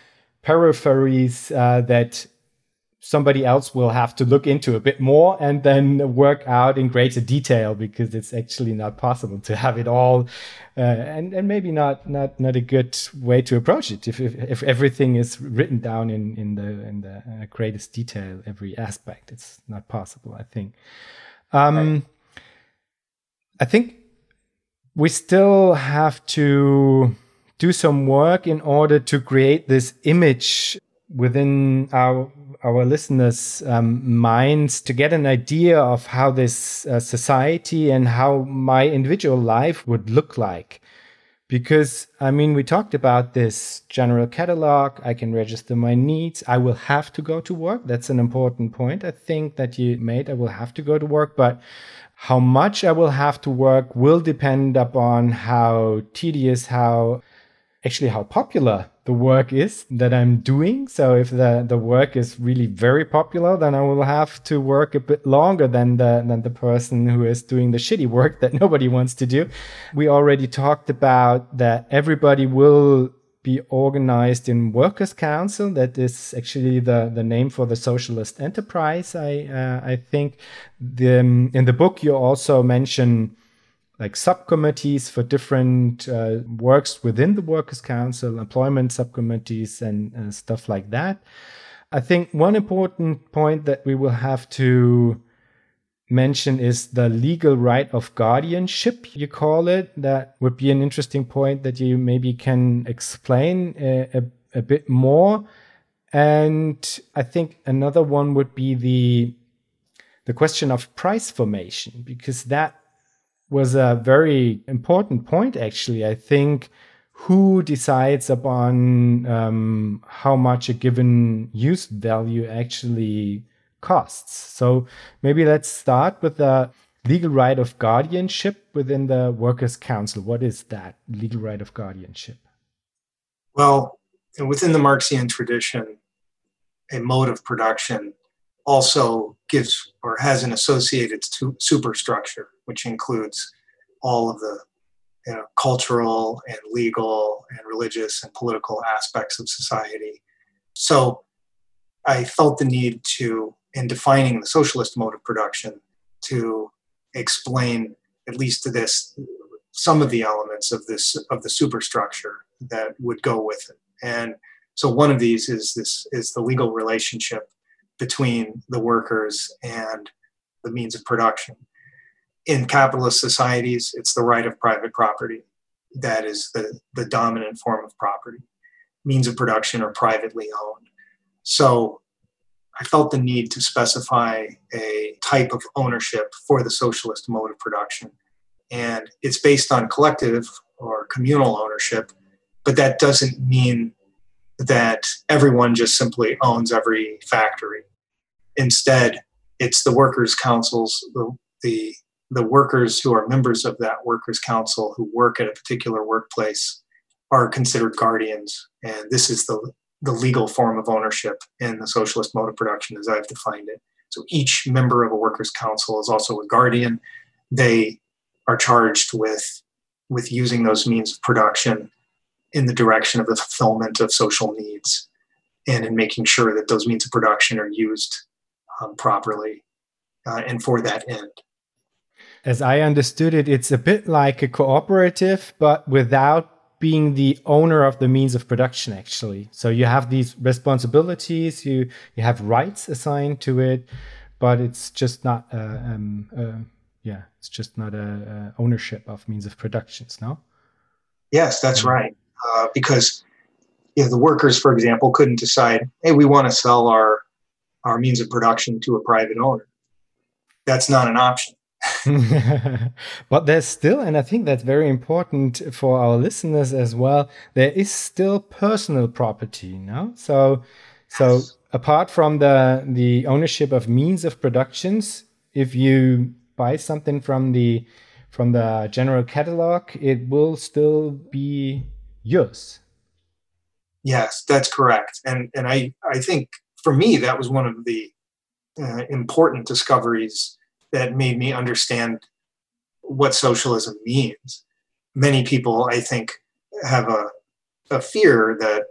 peripheries uh, that somebody else will have to look into a bit more and then work out in greater detail because it's actually not possible to have it all uh, and and maybe not not not a good way to approach it if if, if everything is written down in in the in the uh, greatest detail every aspect it's not possible i think um right. i think we still have to do some work in order to create this image within our our listeners' um, minds to get an idea of how this uh, society and how my individual life would look like. because I mean, we talked about this general catalog. I can register my needs. I will have to go to work. That's an important point, I think, that you made. I will have to go to work, but how much I will have to work will depend upon how tedious, how actually how popular the work is that I'm doing. So if the, the work is really very popular, then I will have to work a bit longer than the than the person who is doing the shitty work that nobody wants to do. We already talked about that everybody will be organized in workers council that is actually the, the name for the socialist enterprise i uh, i think the, um, in the book you also mention like subcommittees for different uh, works within the Workers' Council, employment subcommittees, and uh, stuff like that. I think one important point that we will have to mention is the legal right of guardianship, you call it. That would be an interesting point that you maybe can explain a, uh, a, a bit more. And I think another one would be the the question of price formation, because that was a very important point, actually. I think who decides upon um, how much a given use value actually costs. So maybe let's start with the legal right of guardianship within the Workers' Council. What is that legal right of guardianship? Well, within the Marxian tradition, a mode of production also gives or has an associated superstructure, which includes all of the you know, cultural and legal and religious and political aspects of society. So I felt the need to, in defining the socialist mode of production, to explain at least to this some of the elements of this of the superstructure that would go with it. And so one of these is this is the legal relationship between the workers and the means of production. In capitalist societies, it's the right of private property that is the, the dominant form of property. Means of production are privately owned. So I felt the need to specify a type of ownership for the socialist mode of production. And it's based on collective or communal ownership, but that doesn't mean that everyone just simply owns every factory. Instead, it's the workers' councils, the, the, the workers who are members of that workers' council who work at a particular workplace are considered guardians. And this is the, the legal form of ownership in the socialist mode of production as I've defined it. So each member of a workers' council is also a guardian. They are charged with, with using those means of production in the direction of the fulfillment of social needs and in making sure that those means of production are used um, properly uh, and for that end. As I understood it, it's a bit like a cooperative, but without being the owner of the means of production, actually. So you have these responsibilities, you, you have rights assigned to it, but it's just not, uh, um, uh, yeah, it's just not a, a ownership of means of productions, no? Yes, that's right. Uh, because if the workers, for example, couldn't decide, hey, we want to sell our our means of production to a private owner, that's not an option. but there's still, and I think that's very important for our listeners as well. There is still personal property, no? So, so yes. apart from the the ownership of means of productions, if you buy something from the from the general catalog, it will still be yours. Yes, that's correct. And and I I think for me that was one of the uh, important discoveries that made me understand what socialism means. Many people, I think, have a, a fear that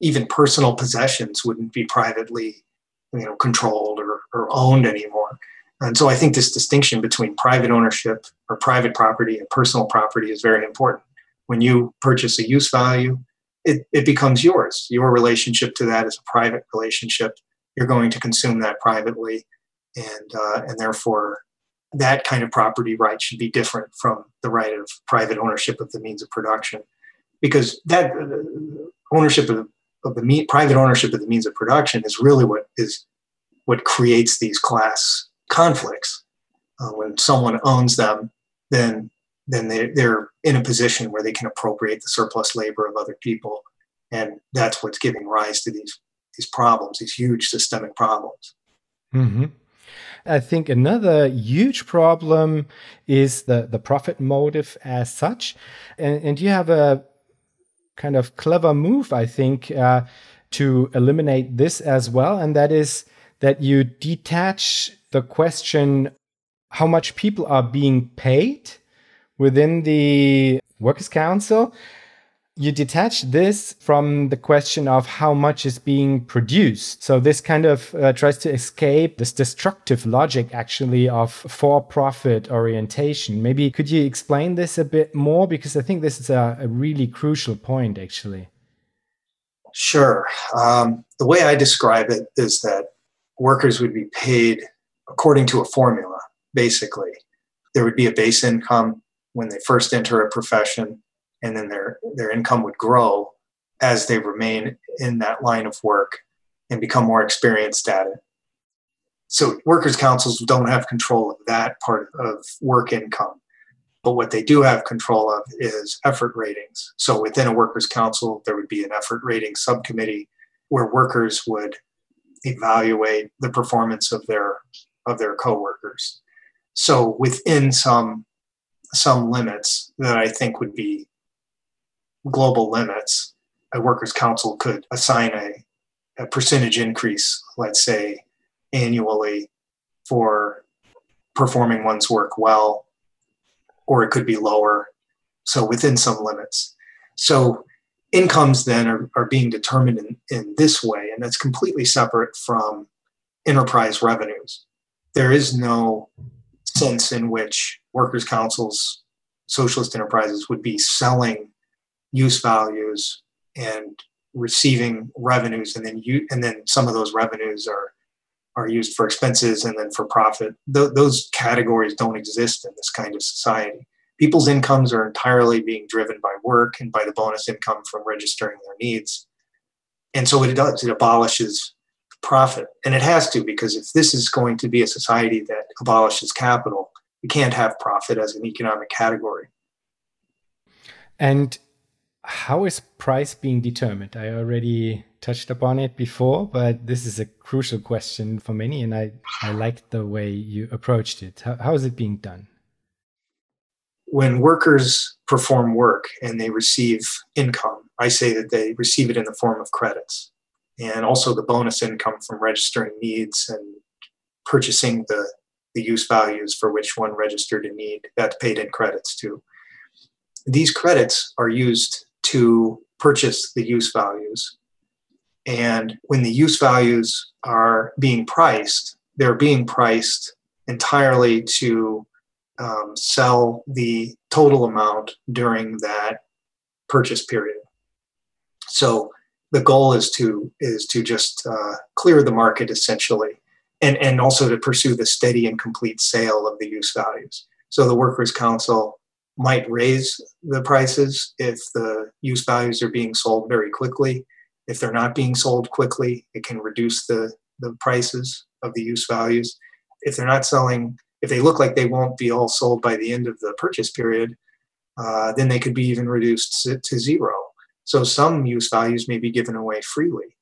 even personal possessions wouldn't be privately you know controlled or, or owned anymore and so i think this distinction between private ownership or private property and personal property is very important when you purchase a use value, it, it becomes yours. Your relationship to that is a private relationship. You're going to consume that privately, and uh, and therefore that kind of property right should be different from the right of private ownership of the means of production, because that uh, ownership of, of the me- private ownership of the means of production is really what is what creates these class conflicts. Uh, when someone owns them, then then they, they're in a position where they can appropriate the surplus labor of other people. And that's what's giving rise to these, these problems, these huge systemic problems. Mm-hmm. I think another huge problem is the, the profit motive as such. And, and you have a kind of clever move, I think, uh, to eliminate this as well. And that is that you detach the question how much people are being paid within the Workers' Council you detach this from the question of how much is being produced. So this kind of uh, tries to escape this destructive logic actually of for-profit orientation. Maybe could you explain this a bit more because I think this is a, a really crucial point actually. Sure. Um, the way I describe it is that workers would be paid according to a formula, basically. There would be a base income when they first enter a profession and then their their income would grow as they remain in that line of work and become more experienced at it. So workers' councils don't have control of that part of work income. But what they do have control of is effort ratings. So within a workers' council, there would be an effort rating subcommittee where workers would evaluate the performance of their of their coworkers. So within some some limits that I think would be global limits, a workers' council could assign a, a percentage increase, let's say annually, for performing one's work well, or it could be lower. So within some limits. So incomes then are, are being determined in, in this way, and that's completely separate from enterprise revenues. There is no sense in which workers' councils, socialist enterprises would be selling use values and receiving revenues and then you and then some of those revenues are are used for expenses and then for profit. Th- those categories don't exist in this kind of society. People's incomes are entirely being driven by work and by the bonus income from registering their needs. And so it does it abolishes profit. And it has to because if this is going to be a society that abolishes capital you can't have profit as an economic category and how is price being determined? I already touched upon it before, but this is a crucial question for many, and I, I liked the way you approached it. How, how is it being done? When workers perform work and they receive income, I say that they receive it in the form of credits and also the bonus income from registering needs and purchasing the, the use values for which one registered a need that's paid in credits too. These credits are used to purchase the use values. And when the use values are being priced, they're being priced entirely to um, sell the total amount during that purchase period. So the goal is to is to just uh, clear the market essentially, and and also to pursue the steady and complete sale of the use values. So the workers' council might raise the prices if the use values are being sold very quickly. If they're not being sold quickly, it can reduce the, the prices of the use values. If they're not selling, if they look like they won't be all sold by the end of the purchase period, uh, then they could be even reduced to, to zero. So some use values may be given away freely.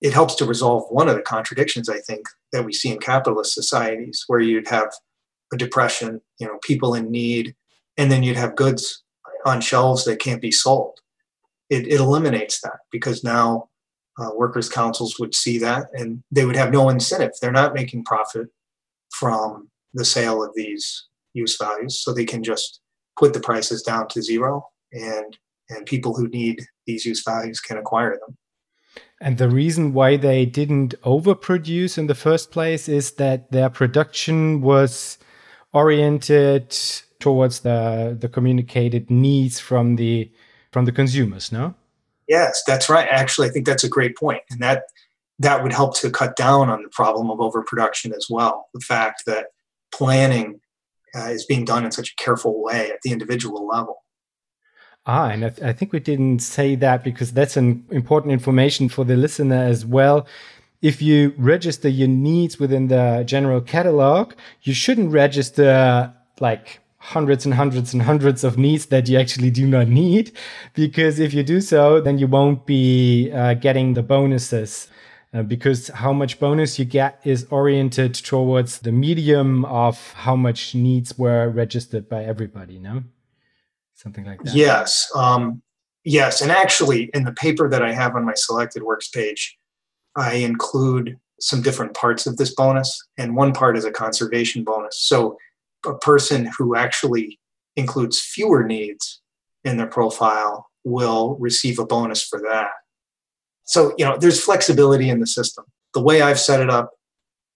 It helps to resolve one of the contradictions, I think, that we see in capitalist societies, where you'd have a depression, you know, people in need, and then you'd have goods on shelves that can't be sold. It, it eliminates that because now uh, workers' councils would see that and they would have no incentive. They're not making profit from the sale of these use values, so they can just put the prices down to zero, and and people who need these use values can acquire them. And the reason why they didn't overproduce in the first place is that their production was oriented towards the the communicated needs from the from the consumers no? Yes that's right. Actually i think that's a great point and that that would help to cut down on the problem of overproduction as well. The fact that planning uh, is being done in such a careful way at the individual level Ah, and I, th I, think we didn't say that because that's an important information for the listener as well. If you register your needs within the general catalog, you shouldn't register like hundreds and hundreds and hundreds of needs that you actually do not need. Because if you do so, then you won't be uh, getting the bonuses. Uh, because how much bonus you get is oriented towards the medium of how much needs were registered by everybody, no? Something like that. Yes. Um, yes. And actually, in the paper that I have on my selected works page, I include some different parts of this bonus, and one part is a conservation bonus. So a person who actually includes fewer needs in their profile will receive a bonus for that. So, you know, there's flexibility in the system. The way I've set it up,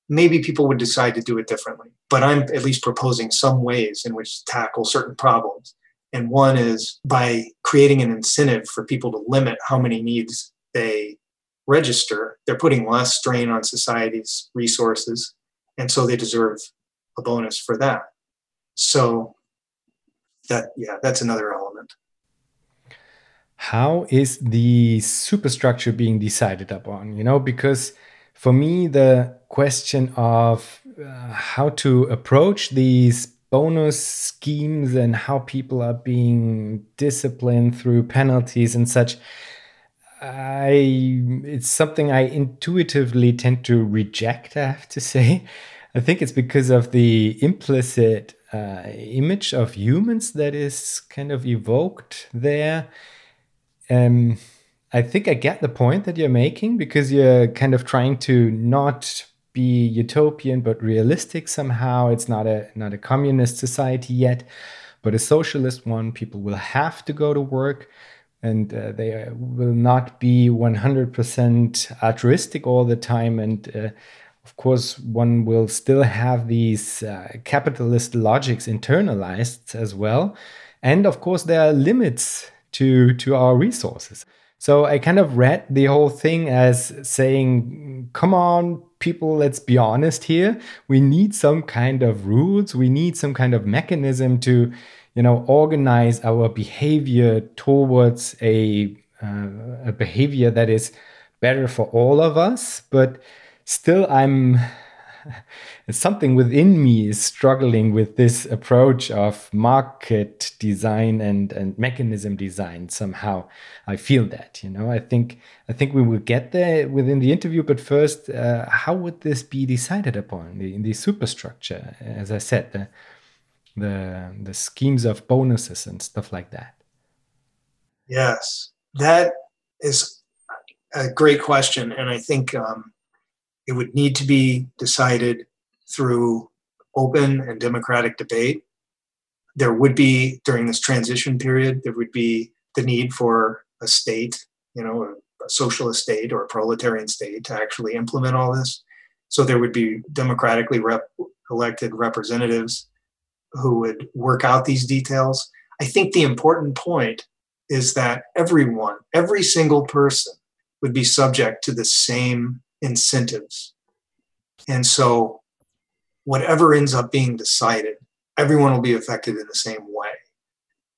maybe people would decide to do it differently, but I'm at least proposing some ways in which to tackle certain problems. And one is by creating an incentive for people to limit how many needs they register, they're putting less strain on society's resources. And so they deserve a bonus for that. So that, yeah, that's another element. How is the superstructure being decided upon? You know, because for me, the question of uh, how to approach these bonus schemes and how people are being disciplined through penalties and such I it's something I intuitively tend to reject. I have to say, I think it's because of the implicit uh, image of humans that is kind of evoked there. Um, I think I get the point that you're making because you're kind of trying to not be utopian but realistic somehow. It's not a not a communist society yet, but a socialist one. People will have to go to work and uh, they will not be 100% altruistic all the time and uh, of course one will still have these uh, capitalist logics internalized as well and of course there are limits to to our resources so i kind of read the whole thing as saying come on people let's be honest here we need some kind of rules. We need some kind of mechanism to you know organize our behavior towards a uh, a behavior that is better for all of us. But still i'm something within me is struggling with this approach of market design and and mechanism design somehow. I feel that you know? I think i think we will get there within the interview but first uh, how would this be decided upon? In the, in the superstructure as i said the the the schemes of bonuses and stuff like that? Yes, that is a great question, and I think um, it would need to be decided through open and democratic debate. There would be during this transition period, there would be the need for a state, you know, a, a socialist state or a proletarian state to actually implement all this. So there would be democratically rep- elected representatives who would work out these details. I think the important point is that everyone, every single person, would be subject to the same incentives. And so, whatever ends up being decided, everyone will be affected in the same way.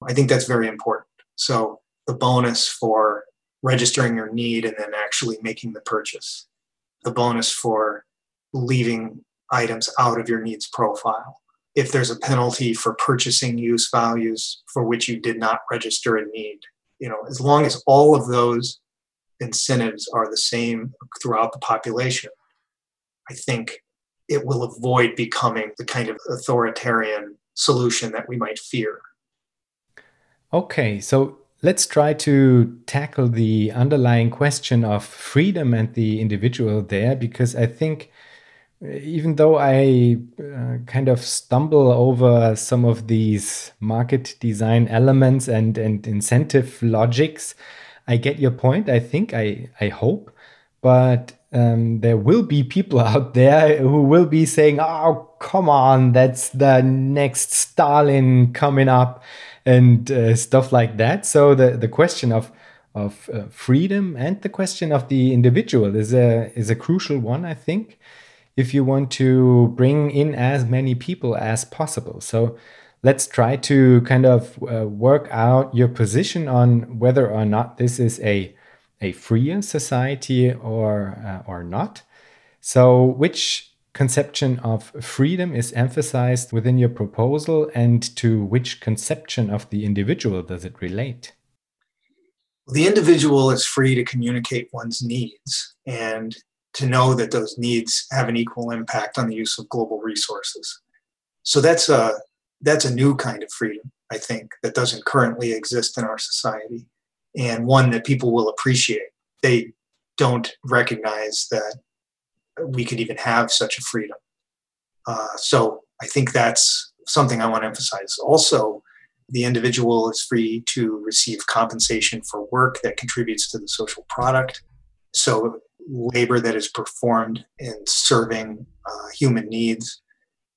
I think that's very important. So, the bonus for registering your need and then actually making the purchase, the bonus for leaving items out of your needs profile, if there's a penalty for purchasing use values for which you did not register a need. You know, as long as all of those incentives are the same throughout the population, I think it will avoid becoming the kind of authoritarian solution that we might fear. Okay, so let's try to tackle the underlying question of freedom and the individual there, because I think even though I uh, kind of stumble over some of these market design elements and, and incentive logics, I get your point. I think, I, I hope. But um, there will be people out there who will be saying, oh, come on, that's the next Stalin coming up and uh, stuff like that. So the, the question of of uh, freedom and the question of the individual is a is a crucial one, I think if you want to bring in as many people as possible. So let's try to kind of uh, work out your position on whether or not this is a a freer society or uh, or not. So which conception of freedom is emphasized within your proposal and to which conception of the individual does it relate? The individual is free to communicate one's needs and to know that those needs have an equal impact on the use of global resources. So that's a that's a new kind of freedom, I think, that doesn't currently exist in our society, and one that people will appreciate. They don't recognize that we could even have such a freedom. Uh, so I think that's something I want to emphasize. Also, the individual is free to receive compensation for work that contributes to the social product. So, labor that is performed in serving uh, human needs,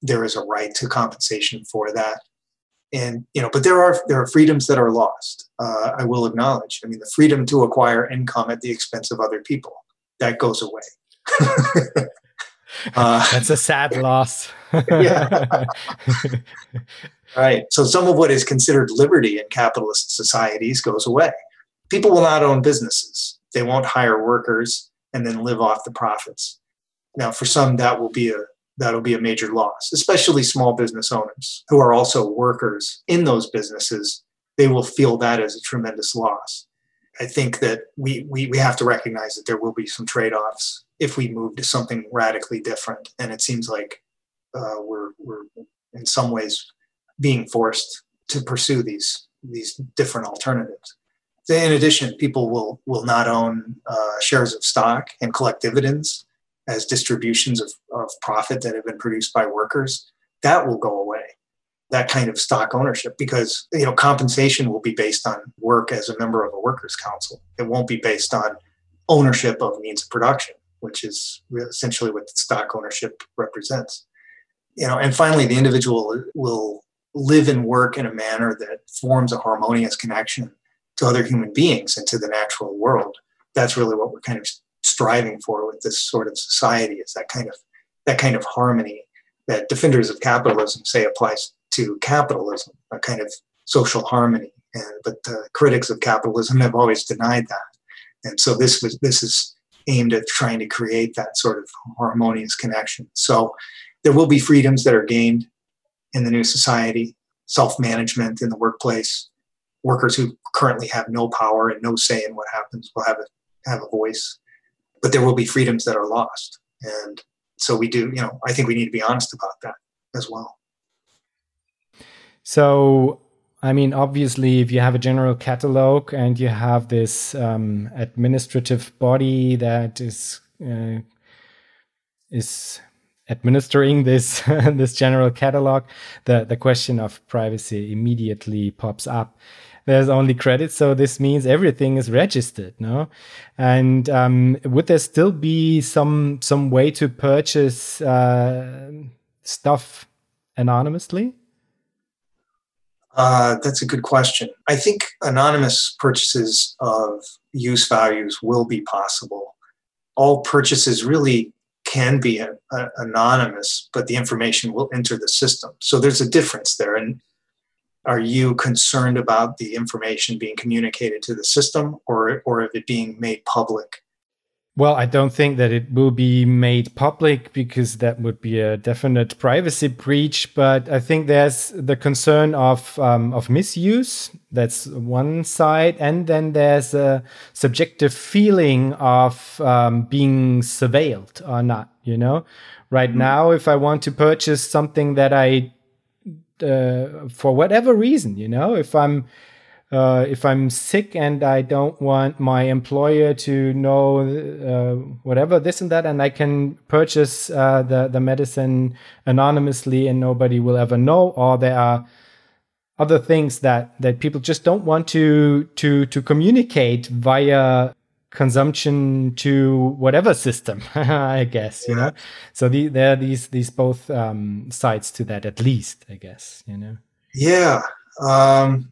there is a right to compensation for that. And you know, but there are there are freedoms that are lost. Uh, I will acknowledge. I mean, the freedom to acquire income at the expense of other people that goes away. uh, That's a sad loss. yeah. right. So some of what is considered liberty in capitalist societies goes away. People will not own businesses. They won't hire workers and then live off the profits. Now, for some, that will be a that'll be a major loss, especially small business owners who are also workers in those businesses. They will feel that as a tremendous loss. I think that we, we, we have to recognize that there will be some trade offs if we move to something radically different. And it seems like uh, we're, we're in some ways being forced to pursue these, these different alternatives. In addition, people will, will not own uh, shares of stock and collect dividends as distributions of, of profit that have been produced by workers. That will go away. That kind of stock ownership because you know compensation will be based on work as a member of a workers council. It won't be based on ownership of means of production which is essentially what stock ownership represents. You know and finally the individual will live and work in a manner that forms a harmonious connection to other human beings and to the natural world. That's really what we're kind of striving for with this sort of society is that kind of that kind of harmony that defenders of capitalism say applies to capitalism, a kind of social harmony. And, but the critics of capitalism have always denied that. And so this was this is aimed at trying to create that sort of harmonious connection. So there will be freedoms that are gained in the new society, self-management in the workplace. Workers who currently have no power and no say in what happens will have a have a voice. But there will be freedoms that are lost. And so we do, you know, I think we need to be honest about that as well. So, I mean, obviously, if you have a general catalog and you have this um, administrative body that is uh, is administering this this general catalog, the the question of privacy immediately pops up. There's only credit, so this means everything is registered, no? And um, would there still be some some way to purchase uh, stuff anonymously? Uh, that's a good question. I think anonymous purchases of use values will be possible. All purchases really can be a, a, anonymous, but the information will enter the system. So there's a difference there. And are you concerned about the information being communicated to the system or, or of it being made public? Well, I don't think that it will be made public because that would be a definite privacy breach. But I think there's the concern of um, of misuse. That's one side, and then there's a subjective feeling of um, being surveilled or not. You know, right mm-hmm. now, if I want to purchase something that I, uh, for whatever reason, you know, if I'm uh, if I'm sick and I don't want my employer to know uh, whatever this and that, and I can purchase uh, the the medicine anonymously and nobody will ever know, or there are other things that that people just don't want to to to communicate via consumption to whatever system i guess you know? So the, there are these these both um sides to that at least i guess you know? Yeah um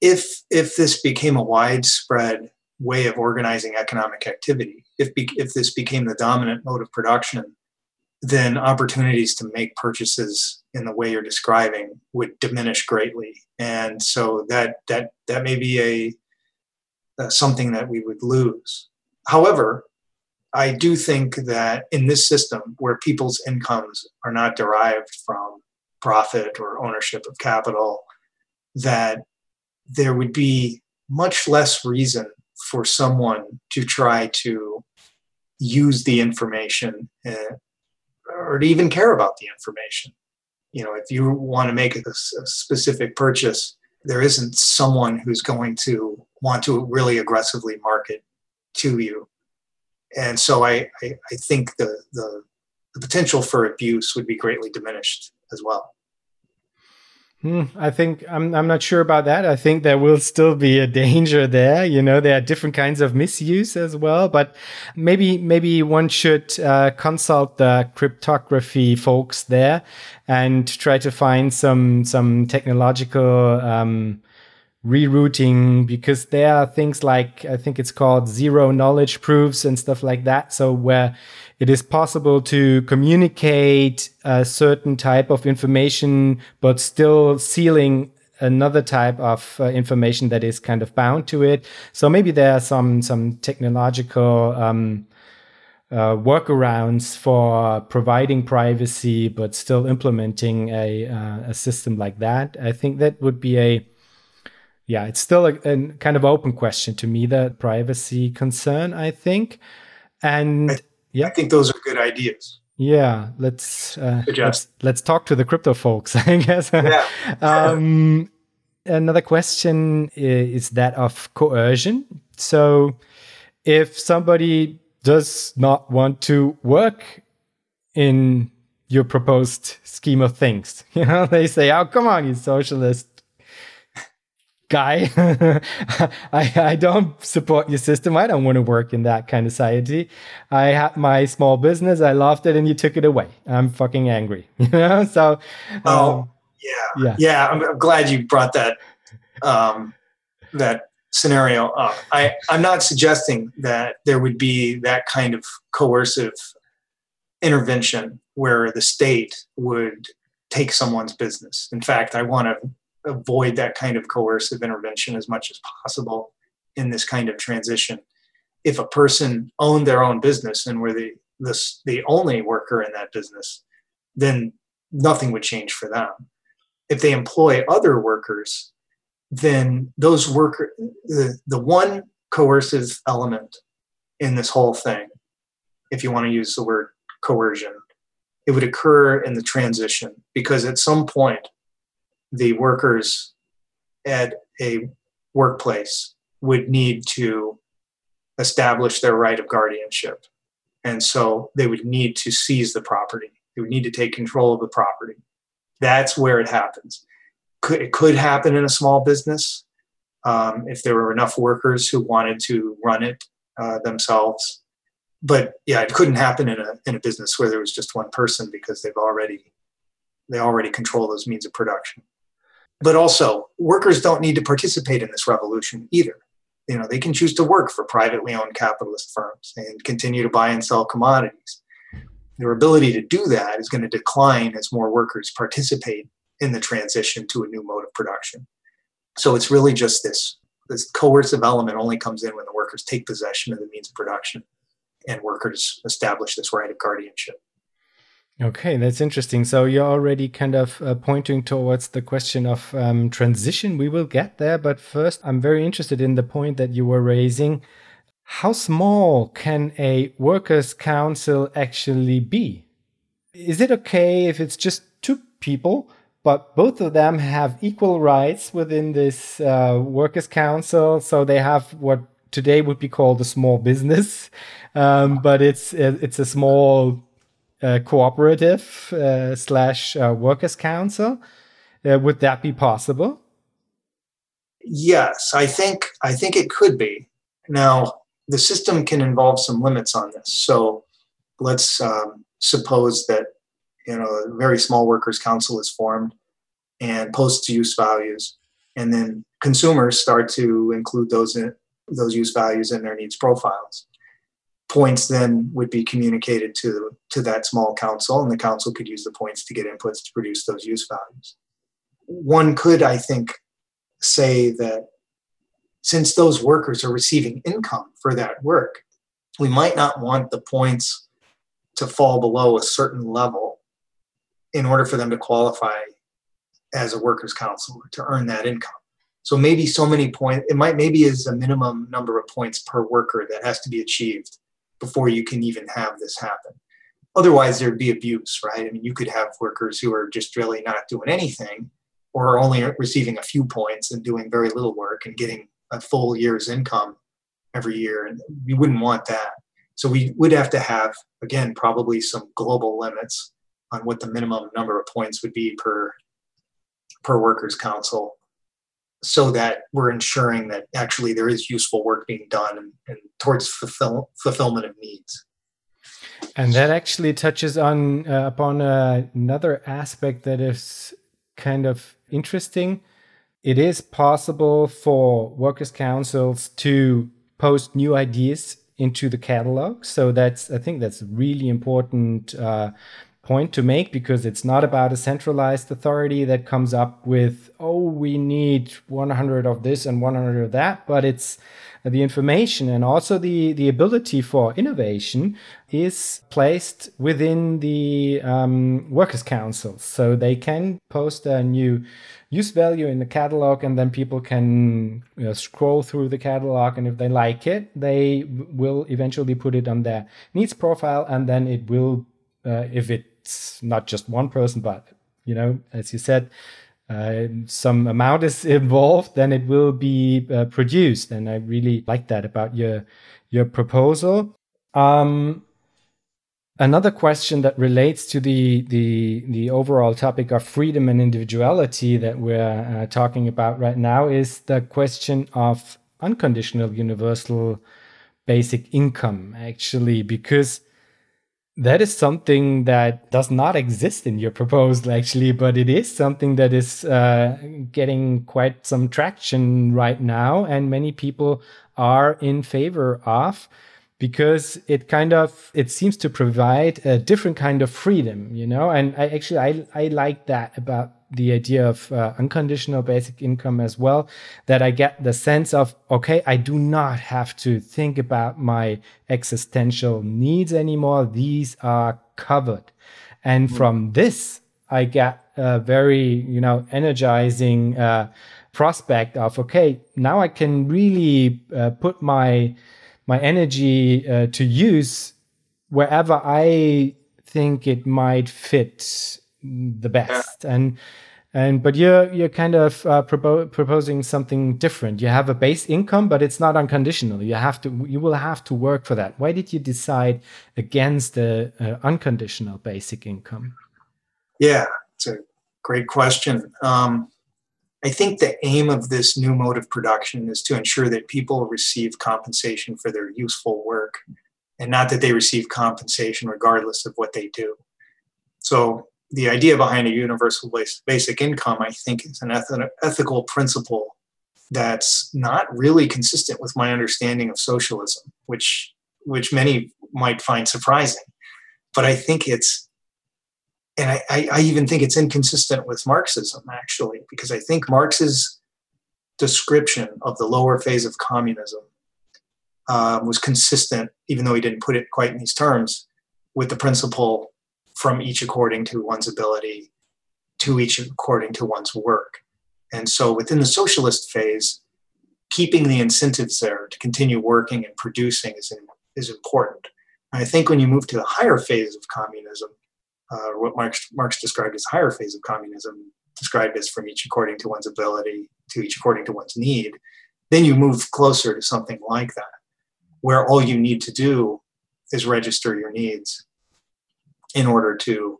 if if this became a widespread way of organizing economic activity, if be, if this became the dominant mode of production, then opportunities to make purchases in the way you're describing would diminish greatly, and so that that that may be a something that we would lose. However, I do think that in this system where people's incomes are not derived from profit or ownership of capital, that there would be much less reason for someone to try to use the information uh, or to even care about the information. You know, if you want to make a specific purchase, there isn't someone who's going to want to really aggressively market to you. And so I, I, I think the, the, the potential for abuse would be greatly diminished as well. Hmm, I think I'm I'm not sure about that. I think there will still be a danger there. You know, there are different kinds of misuse as well. But maybe maybe one should uh, consult the cryptography folks there and try to find some some technological um, rerouting because there are things like I think it's called zero knowledge proofs and stuff like that. So where it is possible to communicate a certain type of information, but still sealing another type of uh, information that is kind of bound to it. So maybe there are some some technological um, uh, workarounds for providing privacy, but still implementing a uh, a system like that. I think that would be a yeah, it's still a, a kind of open question to me, the privacy concern, I think. And I, yeah, I think those are good ideas. Yeah, let's uh, let's let's talk to the crypto folks, I guess. Yeah. um, another question is that of coercion. So, if somebody does not want to work in your proposed scheme of things, you know, they say, "Oh, come on, you socialist! Guy. I, I don't support your system. I don't want to work in that kind of society. I had my small business. I loved it and you took it away. I'm fucking angry. You know? So, oh, um, yeah. Yeah. Yeah. I'm, I'm, glad you brought that, um, that scenario up. I, I'm not suggesting that there would be that kind of coercive intervention where the state would take someone's business. In fact, I want to avoid that kind of coercive intervention as much as possible in this kind of transition. If a person owned their own business and were the this, the only worker in that business, then nothing would change for them. If they employ other workers, then those worker the, the one coercive element in this whole thing, if you want to use the word coercion, it would occur in the transition because at some point the workers at a workplace would need to establish their right of guardianship. And so they would need to seize the property. They would need to take control of the property. That's where it happens. It could happen in a small business um, if there were enough workers who wanted to run it uh, themselves. But yeah, it couldn't happen in a, in a business where there was just one person because they've already they already control those means of production but also workers don't need to participate in this revolution either. You know they can choose to work for privately owned capitalist firms and continue to buy and sell commodities. Their ability to do that is going to decline as more workers participate in the transition to a new mode of production. So it's really just this this coercive element only comes in when the workers take possession of the means of production and workers establish this right of guardianship Okay, that's interesting. So you're already kind of uh, pointing towards the question of um, transition. We will get there. But first, I'm very interested in the point that you were raising. How small can a workers' council actually be? Is it okay if it's just two people, but both of them have equal rights within this uh, workers' council? So they have what today would be called a small business, um, but it's it's a small cooperative uh, slash uh, workers council. would that be possible? Yes, I think I think it could be. Now the system can involve some limits on this. So let's um, suppose that you know a very small workers council is formed and posts use values, and then consumers start to include those in, those use values in their needs profiles points then would be communicated to, to that small council, and the council could use the points to get inputs to produce those use values. One could, I think, say that since those workers are receiving income for that work, we might not want the points to fall below a certain level in order for them to qualify as a workers' council to earn that income. So maybe so many points, it might maybe is a minimum number of points per worker that has to be achieved before you can even have this happen. Otherwise, there'd be abuse, right? I mean, you could have workers who are just really not doing anything or only receiving a few points and doing very little work and getting a full year's income every year. And we wouldn't want that. So we would have to have, again, probably some global limits on what the minimum number of points would be per per workers council so that we're ensuring that actually there is useful work being done and, and towards fulfill, fulfillment of needs. And that actually touches on uh, upon uh, another aspect that is kind of interesting. It is possible for workers' councils to post new ideas into the catalog. So that's I think that's really important uh, point to make because it's not about a centralized authority that comes up with, oh, we need 100 of this and 100 of that, but it's the information and also the, the ability for innovation is placed within the um, workers' councils. So they can post a new use value in the catalog and then people can you know, scroll through the catalog and if they like it, they will eventually put it on their needs profile and then it will, uh, if it it's not just one person, but you know, as you said, uh, some amount is involved, then it will be uh, produced. And I really like that about your your proposal. Um, another question that relates to the the the overall topic of freedom and individuality that we're uh, talking about right now is the question of unconditional universal basic income actually because that is something that does not exist in your proposal, actually, but it is something that is uh, getting quite some traction right now, and many people are in favor of because it kind of it seems to provide a different kind of freedom, you know. And I actually I I like that about the idea of uh, unconditional basic income as well that i get the sense of okay i do not have to think about my existential needs anymore these are covered and mm-hmm. from this i get a very you know energizing uh, prospect of okay now i can really uh, put my my energy uh, to use wherever i think it might fit the best. And and but you're you're kind of uh, propo proposing something different. You have a base income but it's not unconditional. You have to you will have to work for that. Why did you decide against the uh, unconditional basic income? Yeah it's a great question. Um, i think the aim of this new mode of production is to ensure that people receive compensation for their useful work and not that they receive compensation regardless of what they do so the idea behind a universal basic income, I think, is an ethical principle that's not really consistent with my understanding of socialism, which which many might find surprising. But I think it's, and I, I even think it's inconsistent with Marxism, actually, because I think Marx's description of the lower phase of communism uh, was consistent, even though he didn't put it quite in these terms, with the principle from each according to one's ability to each according to one's work. And so within the socialist phase, keeping the incentives there to continue working and producing is, is important. And I think when you move to the higher phase of communism, uh, what Marx, Marx described as higher phase of communism, described as from each according to one's ability to each according to one's need, then you move closer to something like that, where all you need to do is register your needs in order to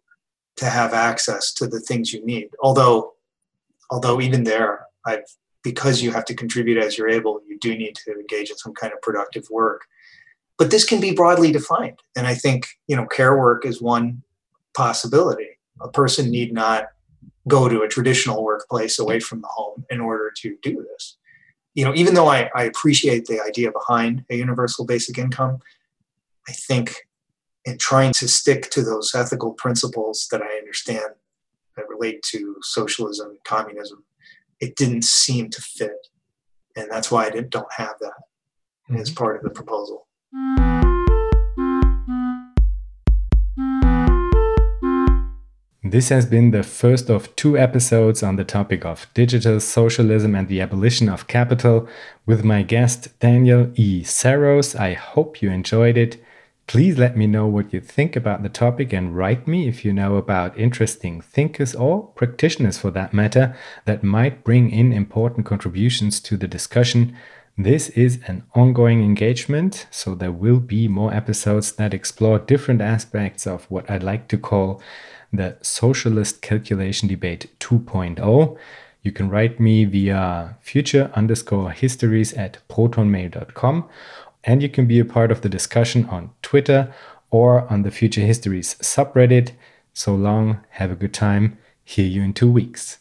to have access to the things you need. Although although even there, I've because you have to contribute as you're able, you do need to engage in some kind of productive work. But this can be broadly defined. And I think, you know, care work is one possibility. A person need not go to a traditional workplace away from the home in order to do this. You know, even though I, I appreciate the idea behind a universal basic income, I think in trying to stick to those ethical principles that I understand that relate to socialism, and communism, it didn't seem to fit. And that's why I didn't, don't have that mm-hmm. as part of the proposal. This has been the first of two episodes on the topic of digital socialism and the abolition of capital with my guest Daniel E. Saros. I hope you enjoyed it. Please let me know what you think about the topic and write me if you know about interesting thinkers or practitioners for that matter that might bring in important contributions to the discussion. This is an ongoing engagement, so there will be more episodes that explore different aspects of what I'd like to call the Socialist Calculation Debate 2.0. You can write me via future underscore histories at protonmail.com and you can be a part of the discussion on Twitter or on the Future Histories subreddit. So long, have a good time. Hear you in two weeks.